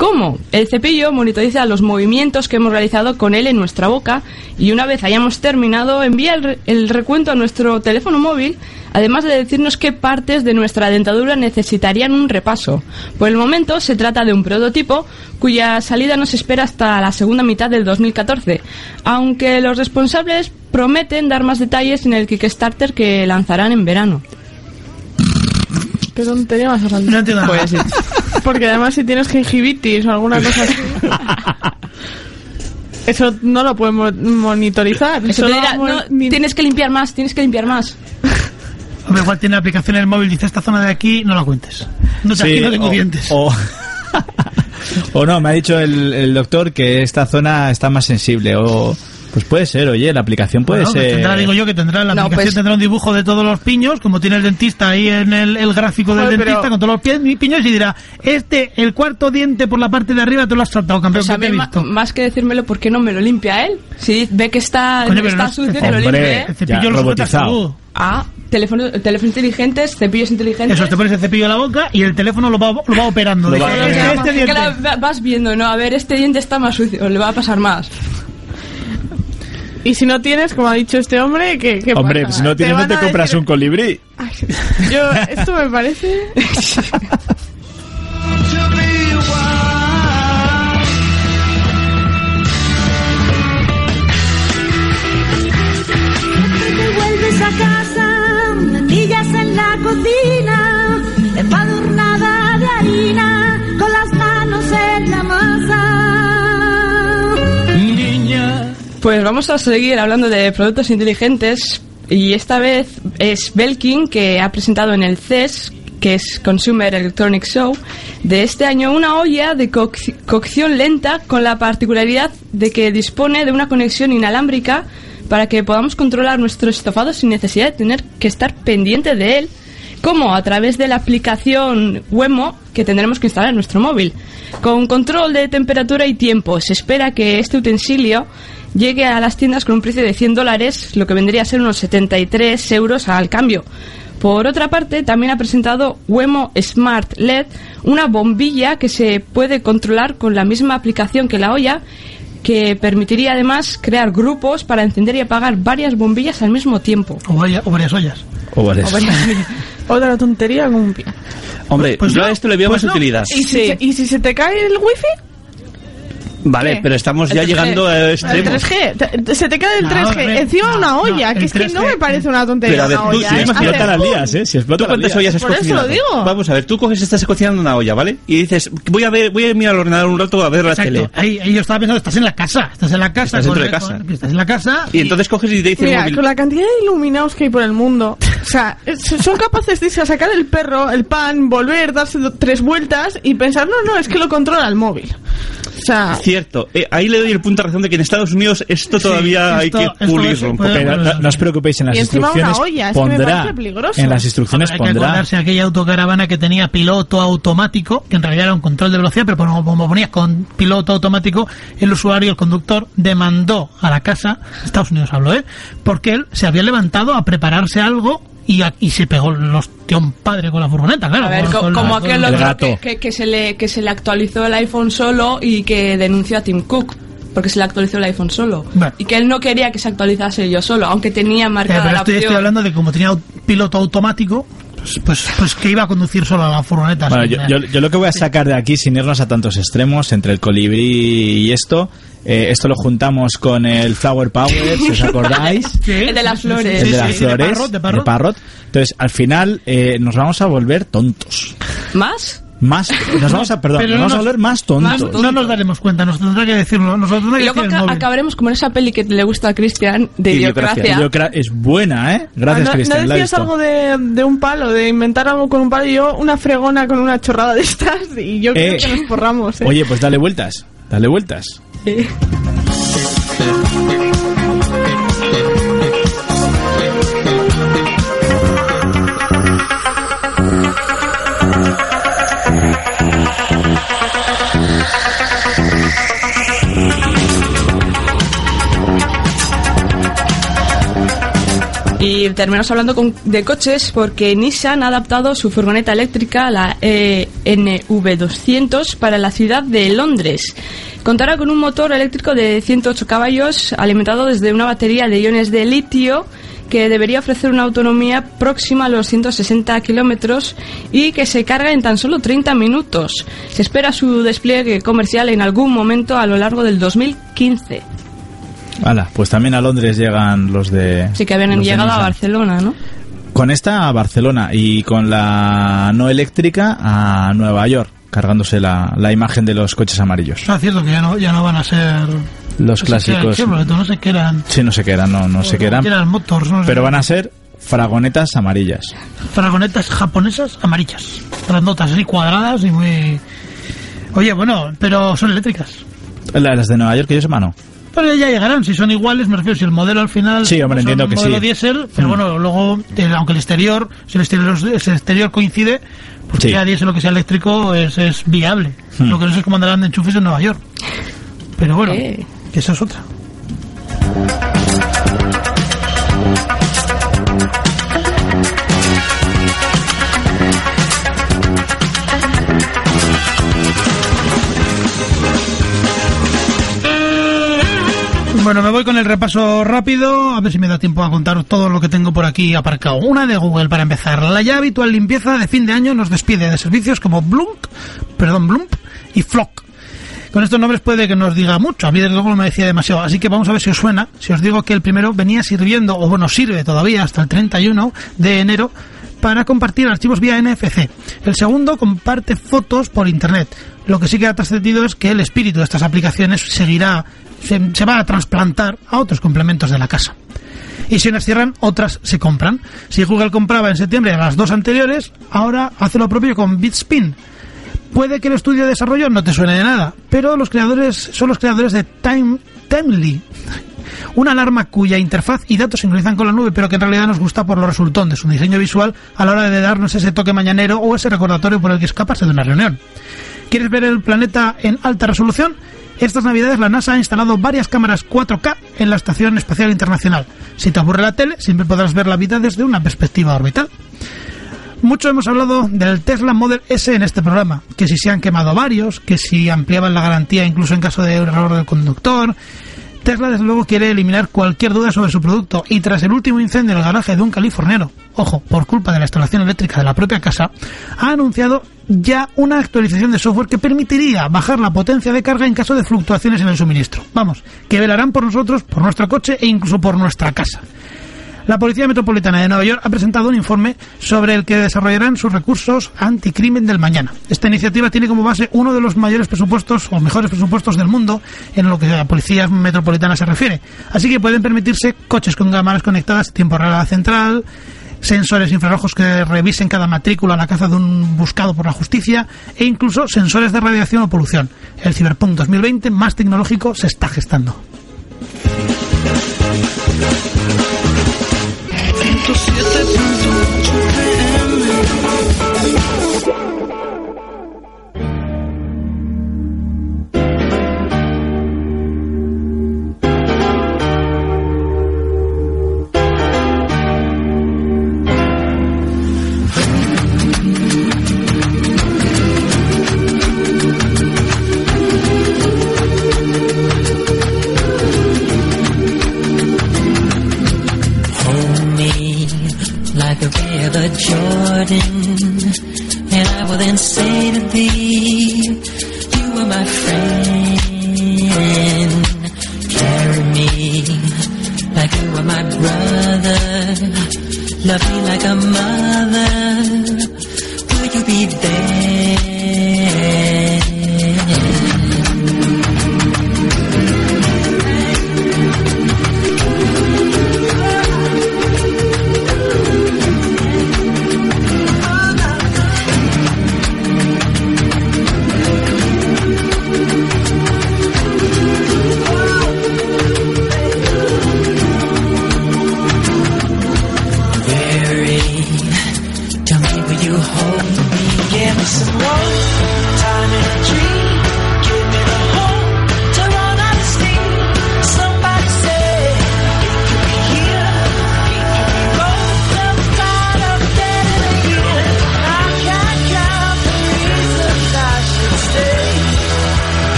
¿Cómo? El cepillo monitoriza los movimientos que hemos realizado con él en nuestra boca y una vez hayamos terminado envía el, re- el recuento a nuestro teléfono móvil, además de decirnos qué partes de nuestra dentadura necesitarían un repaso. Por el momento se trata de un prototipo cuya salida nos espera hasta la segunda mitad del 2014, aunque los responsables prometen dar más detalles en el Kickstarter que lanzarán en verano. Qué tontería más grande. No entiendo nada. Pues sí. Porque además si tienes gingivitis o alguna cosa así... Eso no lo podemos monitorizar. Eso Eso te lo dirá, vamos- "No, ni- tienes que limpiar más, tienes que limpiar más. Hombre, igual tiene la aplicación en el móvil, dice esta zona de aquí, no la cuentes. No, te- aquí no tengo o, dientes. O, o no, me ha dicho el, el doctor que esta zona está más sensible. O pues puede ser, oye, la aplicación puede Bueno, ser. tendrá, digo yo, que tendrá la No, aplicación pues- tendrá un dibujo de todos los piños, como tiene el dentista ahí en el, el gráfico del Joder, dentista, pero- con todos los pie- piños y dirá, este, el cuarto diente por la parte de arriba te lo has saltado, campeón, Pues a que te he visto. más que decírmelo, ¿por qué no me lo limpia él? Si ve que está, Coño, está no sucio, que lo limpie. El cepillo Ya, robotizado. Ah, teléfono, teléfonos inteligentes, cepillos inteligentes. Eso, te pones el cepillo en la boca y el teléfono lo va, lo va operando. Lo va- este, este diente. vas viendo, ¿no? A ver, este diente está más sucio, le va a pasar más. Y si no tienes, como ha dicho este hombre, ¿qué, qué Hombre, pasa? si no tienes, no van te a compras decir- un colibrí. Ay, yo, esto me parece... Te vuelves a casa, mendillas en la cocina, empadurnada de harina, Pues vamos a seguir hablando de productos inteligentes y esta vez es Belkin que ha presentado en el CES, que es Consumer Electronic Show, de este año una olla de coc- cocción lenta con la particularidad de que dispone de una conexión inalámbrica para que podamos controlar nuestro estofado sin necesidad de tener que estar pendiente de él como a través de la aplicación Wemo que tendremos que instalar en nuestro móvil. Con control de temperatura y tiempo, se espera que este utensilio llegue a las tiendas con un precio de 100 dólares, lo que vendría a ser unos 73 euros al cambio. Por otra parte, también ha presentado Wemo Smart LED, una bombilla que se puede controlar con la misma aplicación que la olla, que permitiría además crear grupos para encender y apagar varias bombillas al mismo tiempo. O, vaya- o varias ollas. O vale. Otra tontería como un pie. Hombre, Pues yo no, a esto le veo pues más no. utilidad. ¿Y, si, ¿Y si se te cae el wifi? Vale, ¿Qué? pero estamos El ya 3G. llegando a El extremos. 3G, te- te- se te queda el No, 3G. hombre, Encima no, una no, olla, que el es que no 3G. me parece una Pero tontería a ver, una tú, olla. si ¿eh? Explota las lías, ¿eh? Si ¿Tú explota las cuántas ollas has Por eso cocinado? lo digo. Vamos a ver, tú coges, estás cocinando una olla, ¿vale? Y dices, voy a ver, voy a mirar al ordenador un rato a ver la tele. Ahí, ahí yo estaba pensando, estás en la casa. Estás en la casa. Estás dentro de casa. con- estás en la casa. Y entonces coges y te dice el Mira, móvil. con la cantidad de iluminados que hay por el mundo, o sea, son capaces de irse a sacar el perro, el pan, volver, darse tres vueltas y pensar, no, no, es que lo controla el móvil. O sea, Cierto, eh, ahí le doy el punto de razón de que en Estados Unidos esto todavía hay esto- que pulirlo es- un puede- poco. Pero no, no os preocupéis, en las instrucciones olla, es que me pondrá. En las instrucciones Hay que pondrá. acordarse de aquella autocaravana que tenía piloto automático, que en realidad era un control de velocidad, pero como, como ponías con piloto automático, el usuario, el conductor, demandó a la casa, Estados Unidos habló, ¿eh? Porque él se había levantado a prepararse algo y, se pegó los tío un padre con la furgoneta, claro. A ver, con- co- con como la- aquel otro gato. que, que- que se le, que se le actualizó el iPhone solo y que denunció a Tim Cook porque se le actualizó el iPhone solo. Bueno. Y que él no quería que se actualizase yo solo, aunque tenía Eh, marcada pero la estoy, estoy opción. hablando de como tenía piloto automático, pues, pues, pues que iba a conducir solo a la furgoneta. Bueno, yo, yo- yo lo que voy a sacar de aquí, sin irnos a tantos extremos, entre el colibrí y esto, eh, esto lo juntamos con el Flower Power, si os acordáis. El de las flores. el de sí, las sí, flores, Parrot, de Parrot. Entonces, al final, eh, nos vamos a volver tontos. ¿Más? Más, nos vamos a, perdón, nos no vamos a volver más tontos. No, no nos daremos cuenta, nos tendrá que decirlo. Nos lo tendrá que Y luego decir el aca- móvil. acabaremos como en esa peli que le gusta a Cristian, de Idiocracia. Idiocracia. Idiocra- es buena, ¿eh? Gracias, ¿no, Cristian. ¿no decías algo de, de un palo, de inventar algo con un palo y yo una fregona con una chorrada de estas y yo creo Eh, que nos forramos, ¿eh? Oye, pues dale vueltas, dale vueltas. 嘿。Y terminamos hablando de coches porque Nissan ha adaptado su furgoneta eléctrica, la E NV200, para la ciudad de Londres. Contará con un motor eléctrico de 108 caballos alimentado desde una batería de iones de litio que debería ofrecer una autonomía próxima a los 160 kilómetros y que se carga en tan solo 30 minutos. Se espera su despliegue comercial en algún momento a lo largo del 2015. Hala, pues también a Londres llegan los de. Así que habían llegado a. Barcelona, ¿no? Con esta a Barcelona y con la no eléctrica a Nueva York, cargándose la, la imagen de los coches amarillos. Ah, cierto que ya no, ya no van a ser Los no sé qué eran, clásicos. Chevrolet, no sé qué eran. Sí, no sé qué eran, no, no sé qué eran. Eran motors, no sé. Pero van a ser fragonetas amarillas. Fragonetas japonesas amarillas. Grandotas, así cuadradas y muy. Oye, bueno, pero son eléctricas. La- Las de Nueva York, que yo sepa, no. Pero ya llegarán, si son iguales, me refiero, si el modelo al final Sí, hombre, son entiendo que modelo sí. diésel, pero Mm. bueno, luego, eh, aunque el exterior, si el exterior, si el exterior coincide, pues Sí. sea diésel o que sea eléctrico es, es viable. Mm. Lo que no sé es cómo andarán de enchufes en Nueva York. Pero bueno, Eh. que esa es otra. Bueno, me voy con el repaso rápido, a ver si me da tiempo a contar todo lo que tengo por aquí aparcado. Una de Google para empezar. La ya habitual limpieza de fin de año nos despide de servicios como Blunk, perdón, Blump y Flock. Con estos nombres puede que nos diga mucho, a mí desde luego no me decía demasiado, así que vamos a ver si os suena. Si os digo que el primero venía sirviendo, o bueno, sirve todavía hasta el 31 de enero para compartir archivos vía NFC. El segundo comparte fotos por internet. Lo que sí que ha trascendido es que el espíritu de estas aplicaciones seguirá, se, va a trasplantar a otros complementos de la casa. Y si unas cierran, otras se compran. Si Google compraba en septiembre las dos anteriores, ahora hace lo propio con Bitspin. Puede que el estudio de desarrollo no te suene de nada, pero los creadores son los creadores de Time Timely, una alarma cuya interfaz y datos sincronizan con la nube, pero que en realidad nos gusta por lo resultón de su diseño visual a la hora de darnos ese toque mañanero o ese recordatorio por el que escaparse de una reunión. ¿Quieres ver el planeta en alta resolución? Estas navidades la NASA ha instalado varias cámaras 4K en la Estación Espacial Internacional. Si te aburre la tele, siempre podrás ver la vida desde una perspectiva orbital. Mucho hemos hablado del Tesla Model S en este programa, que si se han quemado varios, que si ampliaban la garantía incluso en caso de error del conductor, Tesla, desde luego, quiere eliminar cualquier duda sobre su producto y tras el último incendio en el garaje de un californiano, ojo, por culpa de la instalación eléctrica de la propia casa, ha anunciado ya una actualización de software que permitiría bajar la potencia de carga en caso de fluctuaciones en el suministro. Vamos, que velarán por nosotros, por nuestro coche e incluso por nuestra casa. La Policía Metropolitana de Nueva York ha presentado un informe sobre el que desarrollarán sus recursos anticrimen del mañana. Esta iniciativa tiene como base uno de los mayores presupuestos o mejores presupuestos del mundo en lo que a la Policía Metropolitana se refiere. Así que pueden permitirse coches con cámaras conectadas tiempo real a la central, sensores infrarrojos que revisen cada matrícula a la caza de un buscado por la justicia e incluso sensores de radiación o polución. El Cyberpunk 2020 más tecnológico se está gestando.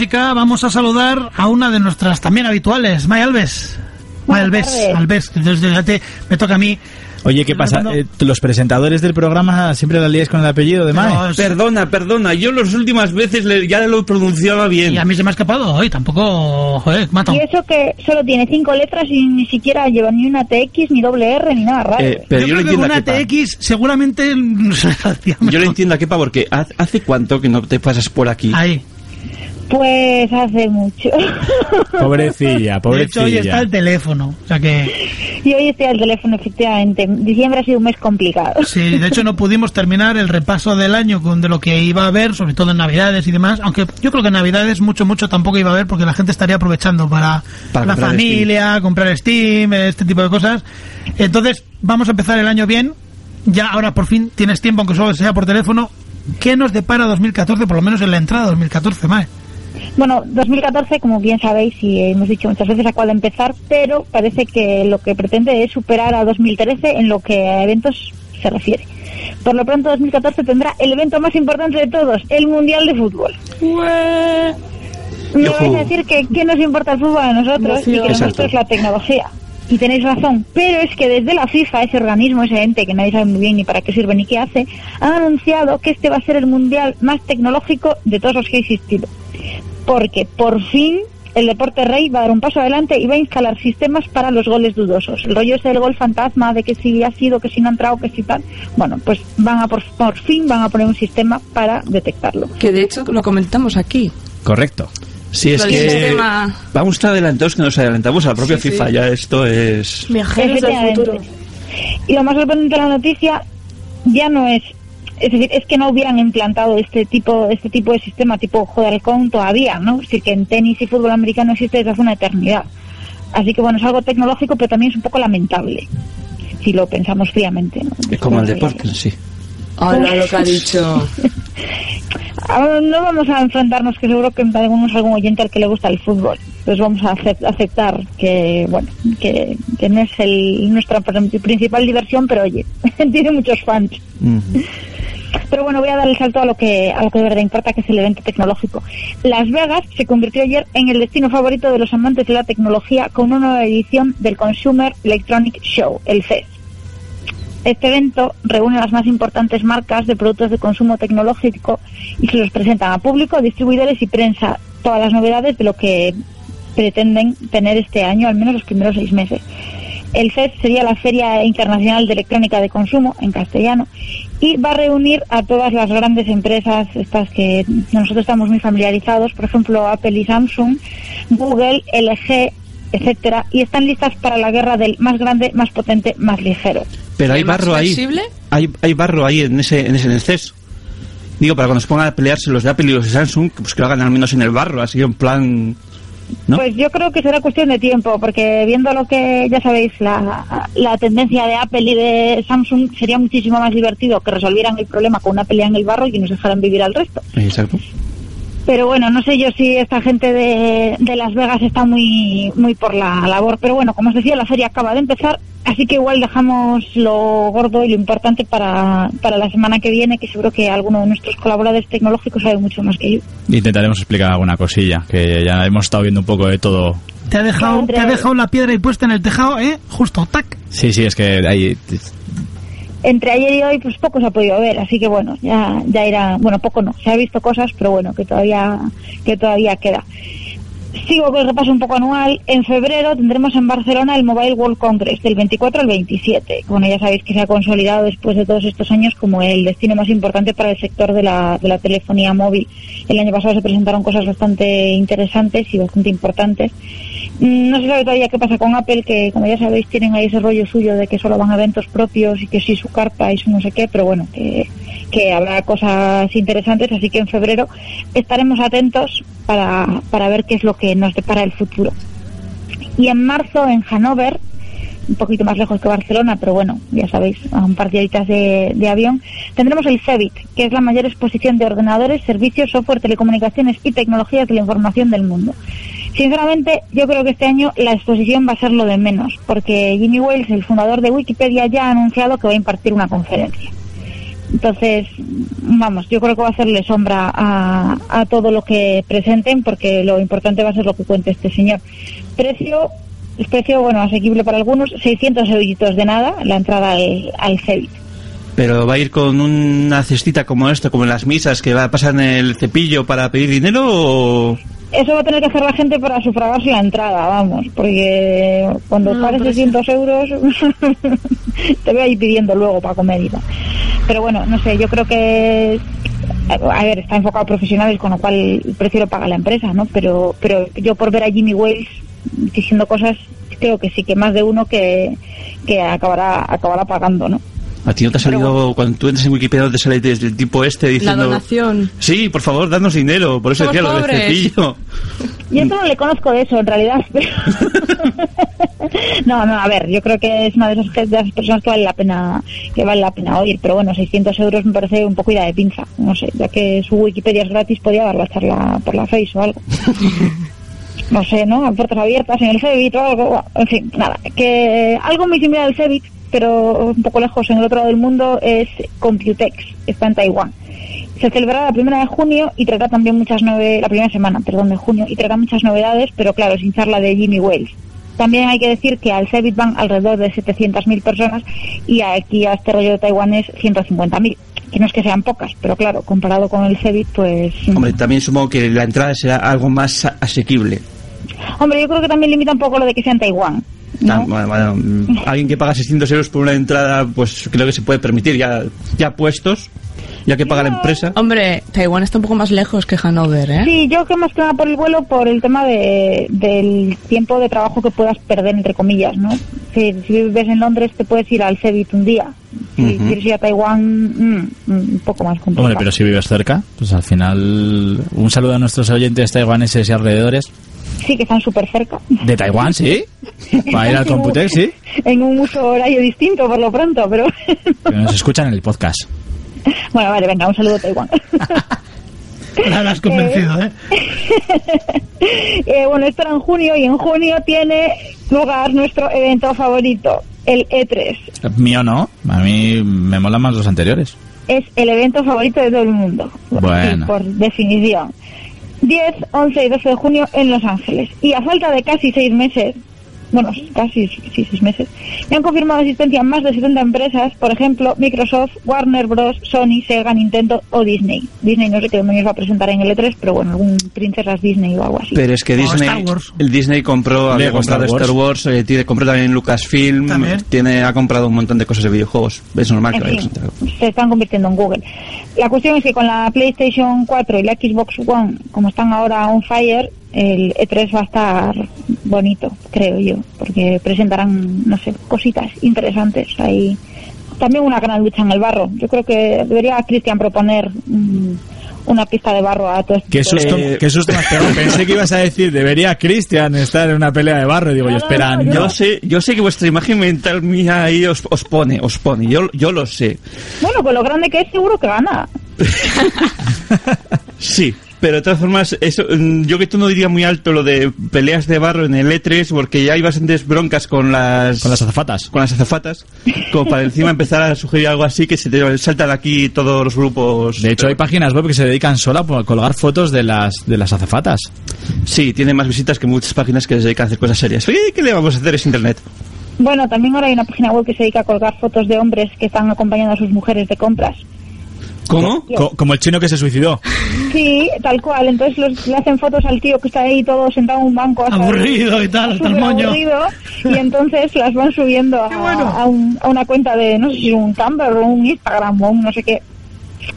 Música vamos a saludar a una de nuestras también habituales, May Alves. May Alves. Alves, desde me toca a mí. Oye, ¿qué pasa? Eh, los presentadores del programa siempre la lías con el apellido de Mae. Perdona, perdona, yo las últimas veces le- ya lo pronunciaba bien. Y a mí se me ha escapado hoy, tampoco, joder, mata. Y eso que solo tiene cinco letras y ni siquiera lleva ni una TX, ni doble R, ni nada raro. Eh, pero yo, yo lo creo que con entiendo una a Kepa. TX seguramente no se la hacía Yo lo entiendo a Kepa porque ¿hace cuánto que no te pasas por aquí? Ahí. Pues hace mucho. Pobrecilla, De hecho, hoy está pobrecilla. el teléfono. O sea que, y hoy estoy al teléfono, efectivamente. Diciembre ha sido un mes complicado. sí, de hecho no pudimos terminar el repaso del año con de lo que iba a haber, sobre todo en Navidades y demás. Aunque yo creo que en Navidades mucho, mucho tampoco iba a haber porque la gente estaría aprovechando para, Para la comprar familia, comprar Steam, este tipo de cosas. Entonces, vamos a empezar el año bien. Ya ahora por fin tienes tiempo, aunque solo sea por teléfono. ¿Qué nos depara 2014, por lo menos en la entrada 2014, Mae? Bueno, 2014, como bien sabéis y hemos dicho muchas veces, acaba de empezar, pero parece que lo que pretende es superar a 2013 en lo que a eventos se refiere. Por lo pronto, 2014 tendrá el evento más importante de todos, el Mundial de Fútbol. Me vais a decir que qué nos importa el fútbol a nosotros y que lo nuestro es la tecnología. Y tenéis razón, pero es que desde la FIFA, ese organismo, ese ente que nadie sabe muy bien ni para qué sirve ni qué hace, han anunciado que este va a ser el mundial más tecnológico de todos los que ha existido. Porque por fin el deporte rey va a dar un paso adelante y va a instalar sistemas para los goles dudosos. El rollo ese del gol fantasma, de que si ha sido, que si no ha entrado, que si tal. Bueno, pues van a por, por fin van a poner un sistema para detectarlo. Que de hecho lo comentamos aquí. Correcto. Sí, es que sistema- vamos tan adelantados que nos adelantamos a la propia Sí, sí. FIFA. Ya esto es... Viajeros del futuro. Y lo más sorprendente de la noticia ya no es, es decir, es que no hubieran implantado este tipo, este tipo de sistema tipo Jodercon todavía, ¿no? Es decir, que en tenis y fútbol americano existe desde hace una eternidad. Así que bueno, es algo tecnológico, pero también es un poco lamentable, si lo pensamos fríamente, ¿no? Es como el deporte sí. Hola, lo que ha dicho. Ahora no vamos a enfrentarnos, que seguro que tenemos algún oyente al que le gusta el fútbol. pues vamos a acep- aceptar que, bueno, que, que no es el, nuestra pr- principal diversión, pero oye, tiene muchos fans. Pero bueno, voy a dar el salto a lo que a lo que de verdad importa, que es el evento tecnológico. Las Vegas se convirtió ayer en el destino favorito de los amantes de la tecnología con una nueva edición del Consumer Electronic Show, el CES. Este evento reúne las más importantes marcas de productos de consumo tecnológico y se los presentan a público, distribuidores y prensa todas las novedades de lo que pretenden tener este año, al menos los primeros seis meses. El CES sería la Feria Internacional de Electrónica de Consumo, en castellano, y va a reunir a todas las grandes empresas, estas que nosotros estamos muy familiarizados, por ejemplo Apple y Samsung, Google, LG, etcétera, y están listas para la guerra del más grande, más potente, más ligero. Pero hay ¿Y más barro ahí. Hay, hay barro ahí en ese, en ese CES. Digo, para cuando se pongan a pelearse los de Apple y los de Samsung, pues que lo hagan al menos en el barro, así en plan... ¿No? Pues yo creo que será cuestión de tiempo, porque viendo lo que ya sabéis, la, la tendencia de Apple y de Samsung sería muchísimo más divertido que resolvieran el problema con una pelea en el barro y nos dejaran vivir al resto. Exacto. Pero bueno, no sé yo si esta gente de, de Las Vegas está muy, muy por la labor. Pero bueno, como os decía, la feria acaba de empezar, así que igual dejamos lo gordo y lo importante para, para la semana que viene, que seguro que alguno de nuestros colaboradores tecnológicos sabe mucho más que yo. Intentaremos explicar alguna cosilla, que ya hemos estado viendo un poco de todo. Te ha dejado, te ha dejado la piedra y puesta en el tejado, ¿eh? Justo, tac. Sí, sí, es que hay... entre ayer y hoy pues poco se ha podido ver así que bueno ya ya irá bueno poco no se ha visto cosas pero bueno que todavía que todavía queda. Sigo con el repaso un poco anual. En febrero tendremos en Barcelona el Mobile World Congress del 24 al 27 bueno ya sabéis que se ha consolidado después de todos estos años como el destino más importante para el sector de la, de la telefonía móvil. El año pasado se presentaron cosas bastante interesantes y bastante importantes no se sabe todavía qué pasa con Apple, que como ya sabéis tienen ahí ese rollo suyo de que solo van a eventos propios y que sí su carpa y su no sé qué, pero bueno, que, que habrá cosas interesantes, así que en febrero estaremos atentos para, para ver qué es lo que nos depara el futuro. Y en marzo en Hannover, un poquito más lejos que Barcelona, pero bueno, ya sabéis, a un par de, de avión, tendremos el CEBIT, que es la mayor exposición de ordenadores, servicios, software, telecomunicaciones y tecnologías de la información del mundo. Sinceramente, yo creo que este año la exposición va a ser lo de menos, porque Jimmy Wales, el fundador de Wikipedia, ya ha anunciado que va a impartir una conferencia. Entonces, vamos, yo creo que va a hacerle sombra a, a todo lo que presenten, porque lo importante va a ser lo que cuente este señor. Precio, precio, bueno, asequible para algunos, 600 euritos de nada, la entrada al, al CEBIT. Pero va a ir con una cestita como esto, como en las misas, que va a pasar en el cepillo para pedir dinero o... Eso va a tener que hacer la gente para sufragarse la entrada, vamos, porque cuando No, pagues pero 600 euros te voy a ir pidiendo luego para comer y. Pero bueno, no sé, yo creo que a ver, está enfocado a profesionales, con lo cual el precio lo paga la empresa, ¿no? Pero pero yo por ver a Jimmy Wales diciendo cosas, creo que sí que más de uno que, que acabará acabará pagando, ¿no? A ti no te ha salido, cuando tú entras en Wikipedia, no te sale desde el tipo este La diciendo... donación. Sí, por favor, danos dinero. Por eso Somos decía lo del cepillo. Yo esto no le conozco de eso, en realidad. pero- no, no, a ver, yo creo que es una de esas, de esas personas que vale la pena que vale la pena oír, pero bueno, 600 euros me parece un poco ida de pinza, no sé, ya que su Wikipedia es gratis, podía darla a charla por la Face o algo. no sé, ¿no? A puertas abiertas en el Cebit o algo, en fin, nada, que algo muy similar al Cebit, pero un poco lejos en el otro lado del mundo es Computex, está en Taiwán. Se celebrará la primera de junio y tratará también muchas novedades, la primera semana, perdón, de junio, y tratará muchas novedades, pero claro, sin charla de Jimmy Wales. También hay que decir que al Cebit van alrededor de 700.000 personas y aquí a este rollo de Taiwán es 150.000. Que no es que sean pocas, pero claro, comparado con el Cebit, pues... Hombre, también supongo que la entrada será algo más asequible. Hombre, yo creo que también limita un poco lo de que sea en Taiwán. Ah, bueno, bueno, mm, alguien que paga 600 euros por una entrada, pues creo que se puede permitir ya, ya puestos, ya que paga la empresa. Hombre, Taiwán está un poco más lejos que Hanover, ¿eh? Sí, yo que más que nada por el vuelo, por el tema de, del tiempo de trabajo que puedas perder, entre comillas, ¿no? Si, si vives en Londres, te puedes ir al Cebit un día. Si Ujú. quieres ir a Taiwán, mm, un poco más complicado. Hombre, pero si vives cerca, pues al final... Un saludo a nuestros oyentes taiwaneses y alrededores. Sí, que están súper cerca. ¿De Taiwán, sí? Para ir al Computex, sí. En un uso horario distinto, por lo pronto, pero... Nos escuchan en el podcast. bueno, vale, venga, un saludo a Taiwán. La has convencido, ¿eh? Eh, bueno, esto era en junio y en junio tiene lugar nuestro evento favorito, el E3. Mío no, a mí me molan más los anteriores. Es el evento favorito de todo el mundo, Bueno. por definición. 10, 11 y 12 de junio en Los Ángeles. Y a falta de casi seis meses, bueno, casi sí, seis meses, me han confirmado asistencia más de 70 empresas, por ejemplo, Microsoft, Warner Bros., Sony, Sega, Nintendo o Disney. Disney no sé qué demonios va a presentar en el E3, pero bueno, algún princesas Disney o algo así. Pero es que Disney, el Disney compró, había Lego comprado Star Star Wars, eh, tiene, compró también Lucasfilm, También. tiene, ha comprado un montón de cosas de videojuegos. Es normal que En fin, se están convirtiendo en Google. La cuestión es que con la PlayStation 4 y la Xbox One, como están ahora on fire, el E3 va a estar bonito, creo yo, porque presentarán, no sé, cositas interesantes ahí. También una gran lucha en el barro. Yo creo que debería Cristian proponer mm, una pista de barro a todo esto. Qué susto, qué susto pegado. Pensé que ibas a decir, debería Cristian estar en una pelea de barro. Y digo, yo, espera, no. Yo sé, yo sé que vuestra imagen mental mía ahí os, os pone, os pone. Yo, yo lo sé. Bueno, con lo grande que es, seguro que gana. Sí, pero de todas formas, eso, mm, yo que tú no diría muy alto lo de peleas de barro en el E3, porque ya hay bastantes broncas con las... Con las azafatas. Con las azafatas, como para encima empezar a sugerir algo así que se te saltan aquí todos los grupos. De hecho, hay páginas web que se dedican solo a colgar fotos de las, de las azafatas. Sí, tiene más visitas que muchas páginas que se dedican a hacer cosas serias. ¿qué le vamos a hacer? Es internet. Bueno, también ahora hay una página web que se dedica a colgar fotos de hombres que están acompañando a sus mujeres de compras. ¿Cómo? Co- como el chino que se suicidó. Sí, tal cual. Entonces los- le hacen fotos al tío que está ahí todo sentado en un banco. hasta- Aburrido y tal, hasta el moño. aburrido, y entonces las van subiendo a, a un- a una cuenta de, no sé si un Tumblr o un Instagram o un no sé qué.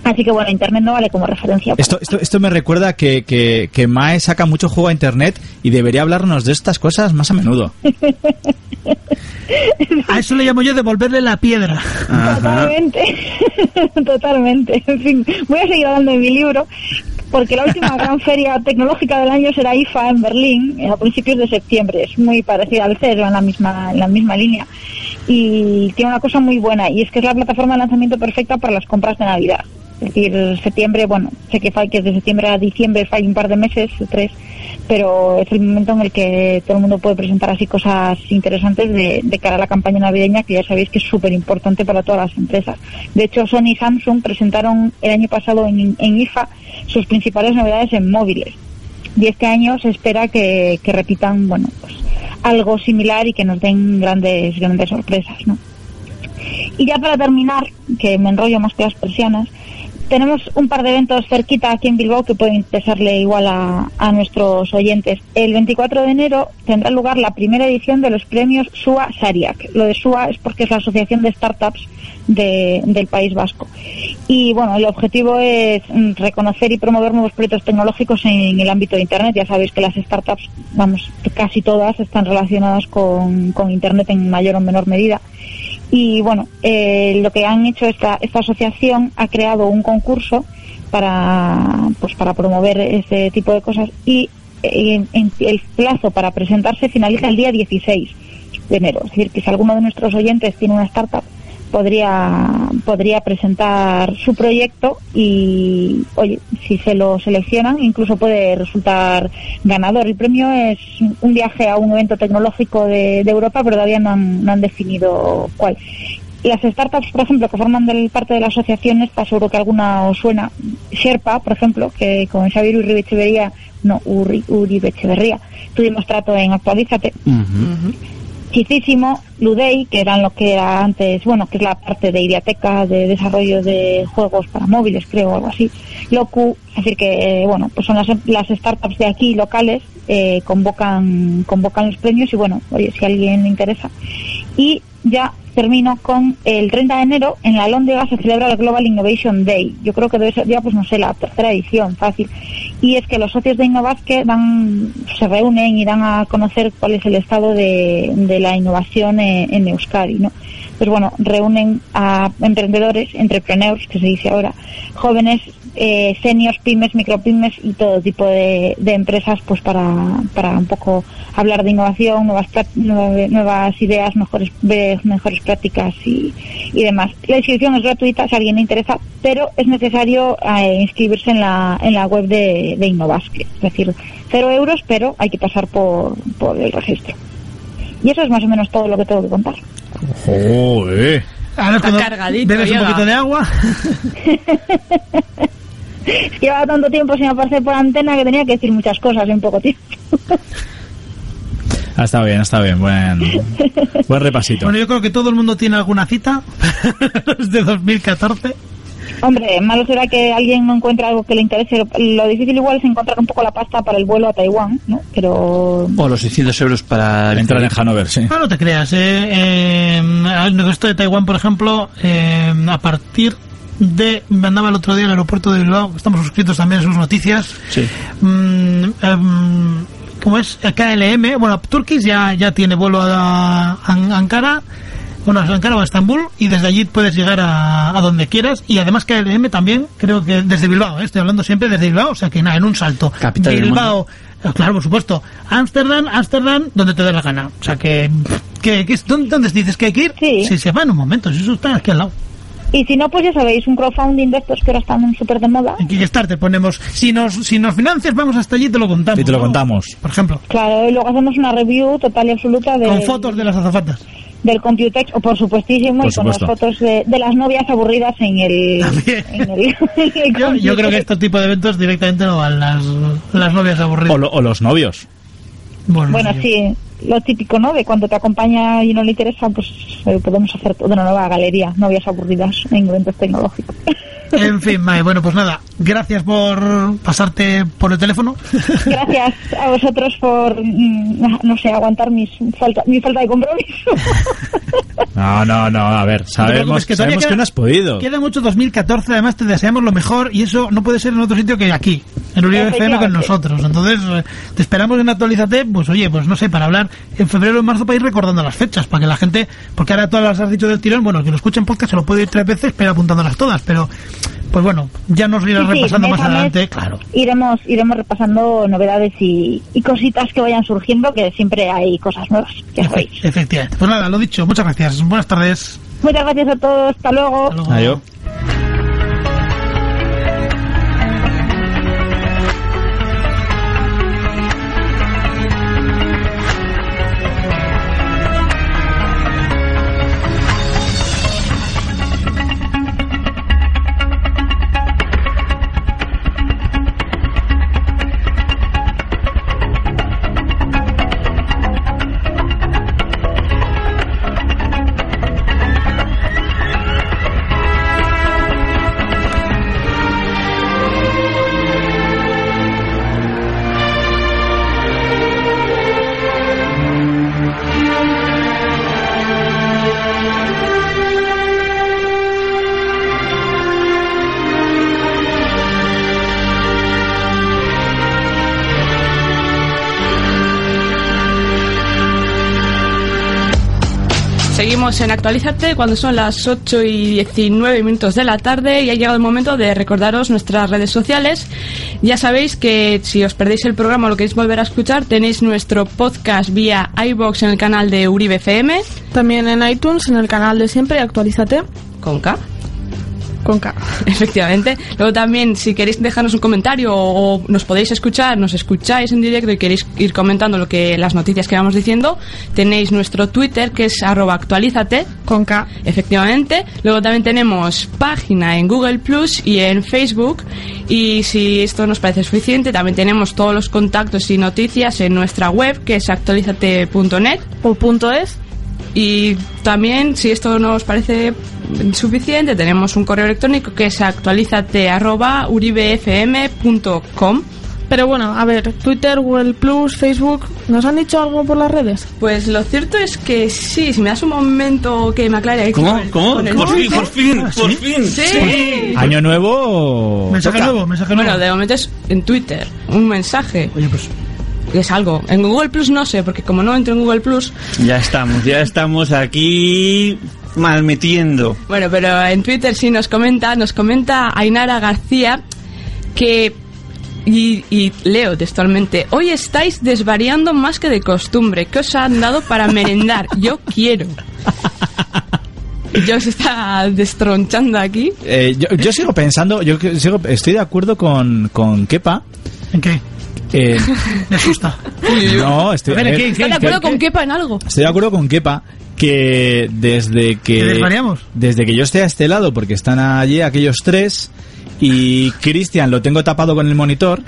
Así que bueno, Internet no vale como referencia. Esto, esto, esto me recuerda que, que, que Mae saca mucho juego a internet y debería hablarnos de estas cosas más a menudo. A eso le llamo yo devolverle la piedra. Totalmente, totalmente. En fin, voy a seguir hablando de mi libro porque la última gran feria tecnológica del año será IFA en Berlín a principios de septiembre. Es muy parecida al CES, en la misma, en la misma línea. Y tiene una cosa muy buena y es que es la plataforma de lanzamiento perfecta para las compras de Navidad. Es decir, septiembre, bueno, sé que fai que de septiembre a diciembre hay un par de meses, tres, pero es el momento en el que todo el mundo puede presentar así cosas interesantes de, de cara a la campaña navideña, que ya sabéis que es súper importante para todas las empresas. De hecho, Sony y Samsung presentaron el año pasado en, en IFA sus principales novedades en móviles. Y este año se espera que, que repitan, bueno, pues algo similar y que nos den grandes, grandes sorpresas, ¿no? Y ya para terminar, que me enrollo más que las persianas, tenemos un par de eventos cerquita aquí en Bilbao que pueden interesarle igual a, a nuestros oyentes. El 24 de enero tendrá lugar la primera edición de los premios SUA Sariac. Lo de SUA es porque es la Asociación de Startups de- del País Vasco. Y bueno, el objetivo es mm, reconocer y promover nuevos proyectos tecnológicos en el ámbito de Internet. Ya sabéis que las startups, vamos, casi todas están relacionadas con, con Internet en mayor o menor medida. Y bueno, eh, lo que han hecho esta, esta asociación ha creado un concurso para, pues para promover ese tipo de cosas y eh, el plazo para presentarse finaliza el día 16 de enero. Es decir, que si alguno de nuestros oyentes tiene una startup, podría, podría presentar su proyecto y, oye, si se lo seleccionan, incluso puede resultar ganador. El premio es un viaje a un evento tecnológico de, de Europa, pero todavía no han, no han definido cuál. Las startups, por ejemplo, que forman del parte de la asociación esta, seguro que alguna os suena. Sherpa, por ejemplo, que con Xavier Uribe Echeverría, no, Uri, Uribe Echeverría, tuvimos trato en Actualízate. Muchísimo, Ludey, que eran lo que era antes, bueno, que es la parte de Ideateca de desarrollo de juegos para móviles, creo, o algo así. Locu, es decir que, eh, bueno, pues son las, las startups de aquí locales, eh, convocan, convocan los premios y bueno, oye, si a alguien le interesa. Y ya termino con el 30 de enero en la Lóndiga se celebra el Global Innovation Day. Yo creo que debe ser ya, pues no sé, la tercera edición, fácil. Y es que los socios de Innovasque dan, se reúnen y dan a conocer cuál es el estado de, de la innovación en, en Euskadi, ¿no? Pues bueno, reúnen a emprendedores, entrepreneurs, que se dice ahora, jóvenes, eh, seniors, pymes, micropymes y todo tipo de, de empresas, pues para, para un poco hablar de innovación, nuevas, nuevas ideas, mejores, mejores prácticas y, y demás. La inscripción es gratuita si a alguien le interesa, pero es necesario eh, inscribirse en la, en la web de, de Innovasque. Es decir, cero euros, pero hay que pasar por, por el registro. Y eso es más o menos todo lo que tengo que contar. Joder. Ahora cargadito, bebes un poquito de agua. Llevaba tanto tiempo sin aparecer por antena que tenía que decir muchas cosas en poco tiempo. Ah, está bien, está bien. Buen, buen repasito. Bueno, yo creo que todo el mundo tiene alguna cita desde 2014. Hombre, malo será que alguien no encuentre algo que le interese. Lo difícil igual es encontrar un poco la pasta para el vuelo a Taiwán, ¿no? Pero O los 600 euros para Entrar en Hanover, sí. No te creas, eh. eh el negocio de Taiwán, por ejemplo, eh, a partir de. Me andaba el otro día al aeropuerto de Bilbao, estamos suscritos también a sus noticias. Sí. Mm, em, ¿Cómo es? El KLM, bueno, Turkish ya, ya tiene vuelo a, a Ankara. Bueno, a Ankara o a Estambul y desde allí puedes llegar a, a donde quieras y además KLM también creo que desde Bilbao, ¿eh? estoy hablando siempre desde Bilbao, o sea que nada, en un salto. Capital Bilbao, eh, claro, por supuesto. Ámsterdam, Ámsterdam, donde te dé la gana. O sea que, que, que ¿dónde, dónde dices que hay que ir? Sí. se va en un momento, si eso está aquí al lado. Y si no, pues ya sabéis, un crowdfunding de estos que ahora están súper de moda. En Kickstarter ponemos, si nos, si nos financias, vamos hasta allí y te lo contamos. Y te lo ¿no? contamos. Por ejemplo, Claro, y luego hacemos una review total y absoluta de, con fotos de las azafatas. Del Computex, o por supuestísimo, Por y con las fotos de, de las novias aburridas en el... En el, en el Yo, creo que este tipo de eventos directamente no van las, las novias aburridas. O, lo- o los novios. Bueno, Bueno, sí, lo típico, ¿no? De cuando te acompaña y no le interesa, pues eh, podemos hacer toda una nueva galería, novias aburridas en eventos tecnológicos. En fin, Mae, bueno, pues nada, gracias por pasarte por el teléfono. Gracias a vosotros por, mm, no sé, aguantar mis falta, mi falta de compromiso. No, no, no, a ver, sabemos, todavía sabemos que queda- no has podido. Queda mucho 2014, además te deseamos lo mejor y eso no puede ser en otro sitio que aquí, en Uribe FM con nosotros. Entonces, eh, te esperamos en Actualízate, pues oye, pues no sé, para hablar en febrero o en marzo para ir recordando las fechas, para que la gente, porque ahora todas las has dicho del tirón, bueno, el que lo escuche en podcast se lo puede ir tres veces, pero apuntándolas todas, pero pues bueno, ya nos irás Sí, repasando más mes adelante, claro. Iremos, iremos repasando novedades y, y cositas que vayan surgiendo, que siempre hay cosas nuevas, ya sabéis. Efe- efectivamente. Pues nada, lo dicho, muchas gracias. Buenas tardes. Muchas gracias a todos, hasta luego. Hasta luego. Adiós. Seguimos en Actualízate cuando son las 8 y 19 minutos de la tarde y ha llegado el momento de recordaros nuestras redes sociales. Ya sabéis que si os perdéis el programa o lo queréis volver a escuchar, tenéis nuestro podcast vía iBox en el canal de Uribe FM También en iTunes, en el canal de siempre, actualízate con K. con K. Efectivamente. Luego también, si queréis dejarnos un comentario o, o nos podéis escuchar, nos escucháis en directo y queréis ir comentando lo que las noticias que vamos diciendo, tenéis nuestro Twitter que es arroba actualízate. Con K. Efectivamente. Luego también tenemos página en Google Plus y en Facebook. Y si esto nos parece suficiente, también tenemos todos los contactos y noticias en nuestra web que es actualizate.net. O punto es. Y también, si esto nos parece suficiente, tenemos un correo electrónico que es actualizate.uribefm.com. Pero bueno, a ver, Twitter, Google Plus, Facebook, ¿nos han dicho algo por las redes? Pues lo cierto es que sí, si me das un momento que me aclare. aquí ¿Cómo? con el- ¿Cómo? con el Por fin, Twitter. por fin, Ah, por ¿sí? fin. Sí. Año nuevo. Mensaje toca. nuevo, mensaje nuevo. Bueno, de momento es en Twitter, un mensaje. Oye, pues Es algo. En Google Plus no sé, porque como no entro en Google Plus. Ya estamos, ya estamos aquí malmetiendo. Bueno, pero en Twitter sí nos comenta, nos comenta Ainara García que. Y, y leo textualmente, hoy estáis desvariando más que de costumbre. ¿Qué os han dado para merendar? Yo quiero. Yo se está destronchando aquí. Eh, yo, yo sigo pensando, yo sigo, estoy de acuerdo con, con Kepa. ¿En qué? Eh, Me asusta. no, estoy, A ver, ¿en qué? ¿Está de acuerdo con Kepa en algo? estoy de acuerdo con Kepa que desde que desde que yo esté a este lado porque están allí aquellos tres y Cristian lo tengo tapado con el monitor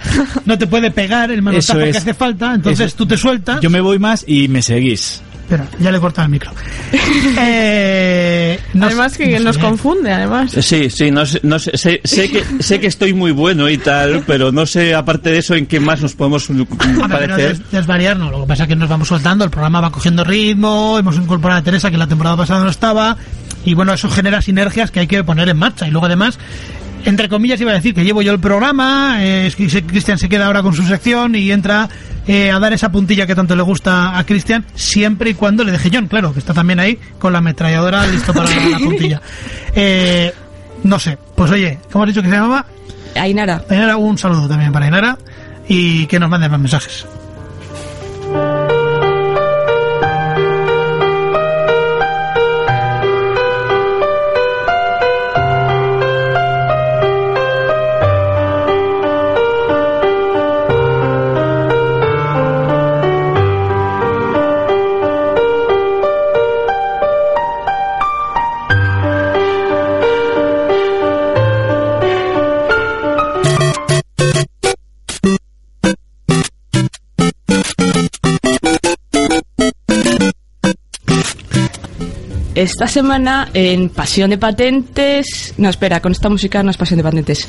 No te puede pegar el manotazo es. que hace falta, entonces Eso- tú te sueltas. yo me voy más y me seguís Espera, ya le he cortado el micro. Eh, no además sé- que no nos sé. confunde, además. Sí, sí, no sé, no sé, sé, sé que, sé que estoy muy bueno y tal, pero no sé, aparte de eso, en qué más nos podemos A pero parecer. des- desvariar no, lo que pasa es que nos vamos soltando, el programa va cogiendo ritmo, hemos incorporado a Teresa que la temporada pasada no estaba, y bueno, eso genera sinergias que hay que poner en marcha. Y luego además, entre comillas iba a decir que llevo yo el programa, eh, es que se- Cristian se queda ahora con su sección y entra eh, a dar esa puntilla que tanto le gusta a Cristian, siempre y cuando le deje John, claro, que está también ahí con la ametralladora listo para la puntilla. Eh, no sé, pues oye, ¿cómo has dicho que se llamaba? Ainara. Ainara, un saludo también para Ainara y que nos manden más mensajes. Esta semana en Pasión de Patentes... No, espera, con esta música no es Pasión de Patentes.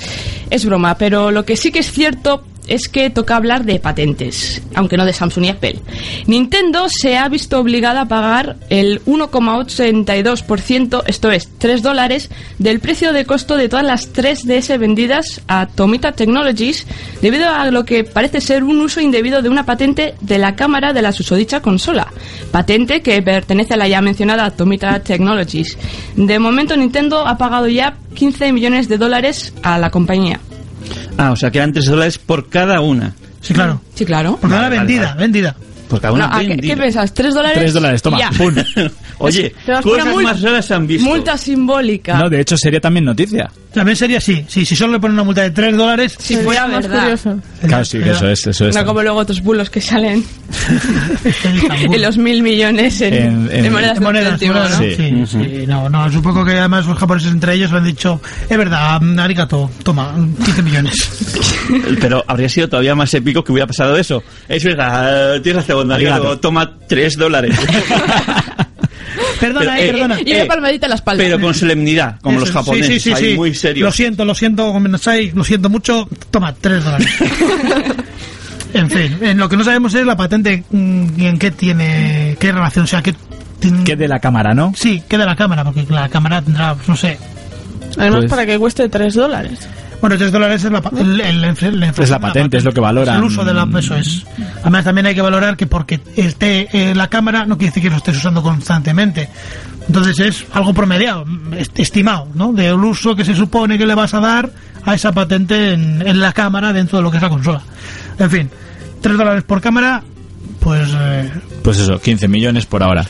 Es broma, pero lo que sí que es cierto es que toca hablar de patentes, aunque no de Samsung y Apple. Nintendo se ha visto obligada a pagar el 1,82%, esto es 3 dólares, del precio de costo de todas las 3DS vendidas a Tomita Technologies, debido a lo que parece ser un uso indebido de una patente de la cámara de la susodicha consola. Patente que pertenece a la ya mencionada Tomita Technologies. De momento Nintendo ha pagado ya 15 millones de dólares a la compañía. Ah, o sea, que eran 3 dólares por cada una. Sí, claro. Sí, claro. Ahora vale, vendida, vale. vendida. Por cada una No, ¿a qué, qué piensas? ¿3 dólares? 3 dólares, toma, Ya. pum. Oye, cosas más raras se han visto. Multa simbólica. no de hecho sería también noticia También sería así. Sí, si solo le ponen una multa de 3 dólares. si fuera más verdad. curioso. claro sí que eso es eso es No como luego otros bulos que salen en los mil millones en, En- en- en monedas En monedas, ¿no? Sí. Sí, sí, no, no, supongo que además los japoneses entre ellos han dicho, es verdad, arigato, toma, 15 millones. Pero habría sido todavía más épico que hubiera pasado eso. Es verdad, tienes razón, Arigato, Arigato. toma 3 dólares. Perdona, Pero, eh, eh, perdona. Y una Eh, palmadita en la espalda. Pero con solemnidad, como los japoneses, sí, sí, sí, ahí sí. muy serios. Lo siento, lo siento, Gomenasai, lo siento mucho, toma, 3 dólares. en fin, en lo que no sabemos es la patente mm, y en qué tiene, qué relación, o sea, qué... tiene- que de la cámara no Sí, qué de la cámara, porque la cámara tendrá, pues, no sé, Además, Pues- para que cueste 3 dólares. Bueno, 3 dólares es la, el, el- el- la Es la patente, es lo que valoran. El uso de la eso es. Además, también hay que valorar que porque esté eh, la cámara no quiere decir que lo estés usando constantemente. Entonces es algo promediado, est- estimado, ¿no? Del uso que se supone que le vas a dar a esa patente en, en la cámara dentro de lo que es la consola. En fin, 3 dólares por cámara, pues eh, pues eso 15 millones por ahora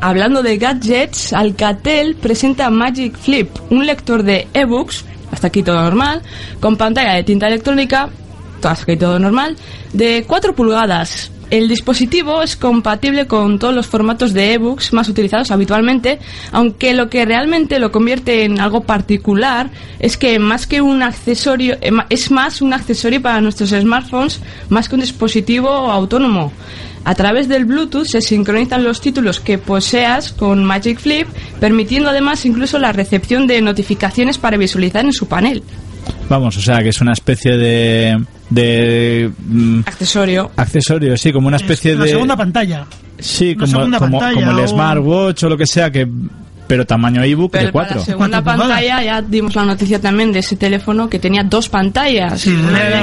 hablando de gadgets, Alcatel presenta Magic Flip, un lector de ebooks, hasta aquí todo normal, con pantalla de tinta electrónica, hasta aquí todo normal, de 4 pulgadas. El dispositivo es compatible con todos los formatos de ebooks más utilizados habitualmente, aunque lo que realmente lo convierte en algo particular es que más que un accesorio, eh, es más un accesorio para nuestros smartphones más que un dispositivo autónomo. A través del Bluetooth se sincronizan los títulos que poseas con Magic Flip, permitiendo además incluso la recepción de notificaciones para visualizar en su panel. vamos o sea que es una especie de de mm, Accesorio. accesorio sí como una especie es la de segunda pantalla. sí una como, segunda como, pantalla como el o- smartwatch o lo que sea que pero tamaño ebook Pero de para 4 la segunda pantalla ya dimos la noticia también de ese teléfono que tenía dos pantallas. Sí, la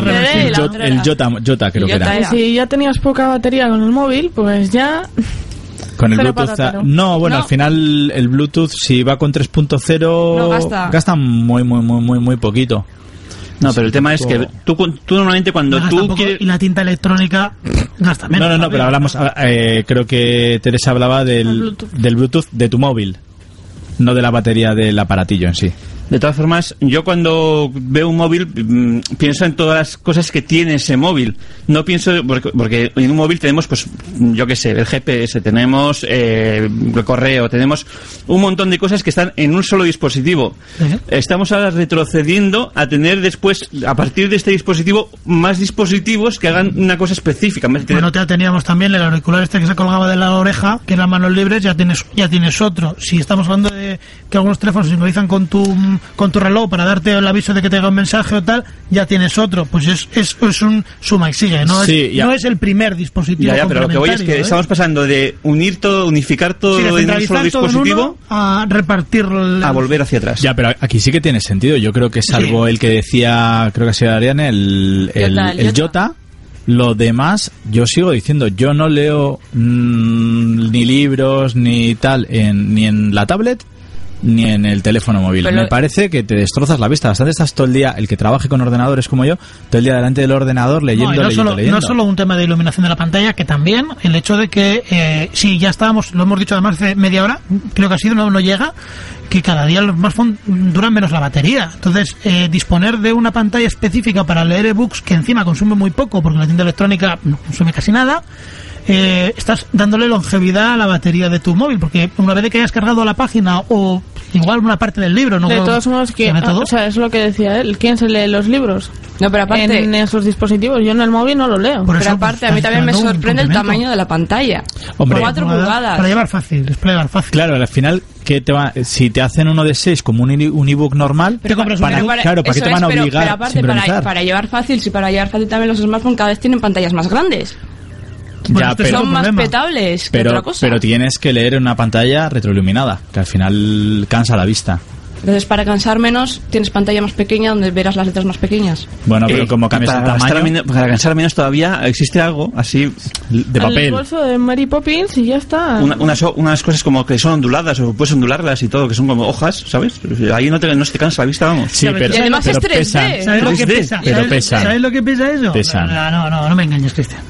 el, Jota, Jota creo que era era. Si ya tenías poca batería con el móvil, pues ya Con el Cero Bluetooth. No, bueno, No. al final el Bluetooth, si va con 3.0, No gasta. muy, muy, muy, muy, muy poquito. No, pero el tema es que tú, tú normalmente cuando Gasta tú quieres... Y la tinta electrónica gasta menos. No, no, no, pero hablamos, eh, creo que Teresa hablaba del, del Bluetooth de tu móvil, no de la batería del aparatillo en sí. De todas formas, yo cuando veo un móvil mm, pienso en todas las cosas que tiene ese móvil. No pienso, porque, porque en un móvil tenemos, pues, yo qué sé, el GPS, tenemos eh, el correo, tenemos un montón de cosas que están en un solo dispositivo. Estamos ahora retrocediendo a tener después, a partir de este dispositivo, más dispositivos que hagan una cosa específica. Bueno, ya teníamos también el auricular este que se colgaba de la oreja, que era manos libres, ya tienes, ya tienes otro. Si estamos hablando de que algunos teléfonos sincronizan con tu, con tu reloj para darte el aviso de que te llega un mensaje o tal, ya tienes otro. Pues es, es, es un suma y sigue, no, Sí, es, no es el primer dispositivo. Ya, ya, pero lo que voy es que ¿eh? estamos pasando de unir todo, unificar todo Sí, en un solo dispositivo uno a repartir el- a volver hacia atrás. Ya, pero aquí sí que tiene sentido. Yo creo que salvo el que decía, creo que ha sido Ariane, el, el, Jota, el el Jota, lo demás, yo sigo diciendo, yo no leo mm, ni libros ni tal, en, ni en la tablet ni en el teléfono móvil. Pero- Me parece que te destrozas la vista. Bastante estás todo el día, el que trabaje con ordenadores como yo, todo el día delante del ordenador leyendo, No, leyendo, solo, leyendo. no solo un tema de iluminación de la pantalla, que también el hecho de que, eh, sí, ya estábamos, lo hemos dicho además hace media hora, creo que ha sido, no, no llega, que cada día los smartphones duran menos la batería. Entonces, eh, disponer de una pantalla específica para leer ebooks, que encima consume muy poco, porque la tinta electrónica no consume casi nada, eh, estás dándole longevidad a la batería de tu móvil, porque una vez de que hayas cargado la página o igual una parte del libro, no de todos modos, que, o sea, es lo que decía él. ¿Quién se lee los libros? No, pero aparte, En esos dispositivos. Yo en el móvil no lo leo. Por pero eso, aparte pues, a mí también me sorprende el tamaño de la pantalla. Hombre. 4 para, pulgadas. para llevar fácil, es para llevar fácil. Claro, al final, ¿qué te va, si te hacen uno de 6 como un, un ebook normal, Te compras un para, ebook. claro, ¿para qué te van a pero- obligar pero a aparte, para, para llevar fácil, si para llevar fácil también los smartphones cada vez tienen pantallas más grandes. Bueno, Ya, pero- Son más problema. petables que pero, otra cosa. pero tienes que leer en una pantalla retroiluminada, que al final cansa la vista. Entonces, para cansar menos, tienes pantalla más pequeña donde verás las letras más pequeñas. Bueno, pero Eh, como cambias para el tamaño menos- para cansar menos todavía existe algo así de El papel. bolso de Mary Poppins y ya está. una- unas, unas cosas como que son onduladas o puedes ondularlas y todo que son como hojas sabes ahí no te, no se te cansa la vista vamos Sí, pero, Y además pero es 3D. pesan. ¿Sabes lo que 3D, pesa? pero ¿Sabes. ¿Sabes lo que pesa eso? Pesan. No, no, no, no me engañes, Cristian.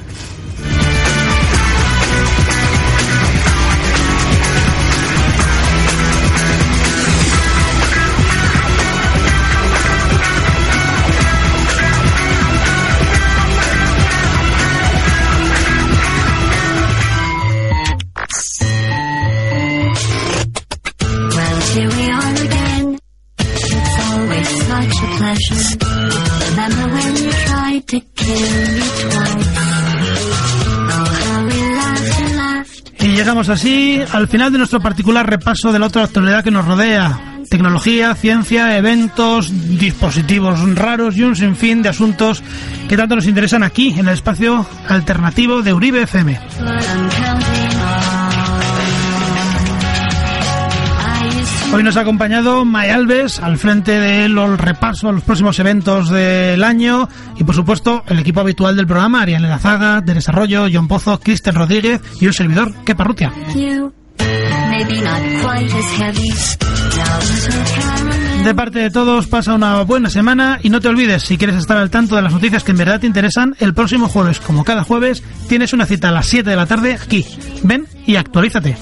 Llegamos así al final de nuestro particular repaso de la otra actualidad que nos rodea. Tecnología, ciencia, eventos, dispositivos raros y un sinfín de asuntos que tanto nos interesan aquí, en el espacio alternativo de Uribe FM. Hoy nos ha acompañado May Alves al frente de los repasos a los próximos eventos del año y por supuesto el equipo habitual del programa, Ariane Lazaga, de Desarrollo, John Pozo, Cristian Rodríguez y un servidor, Kepa Rutia. you. Maybe not quite as heavy. Now little caramel. De parte de todos, pasa una buena semana y no te olvides, si quieres estar al tanto de las noticias que en verdad te interesan, el próximo jueves, como cada jueves, tienes una cita a las 7 de la tarde aquí. Ven y actualízate.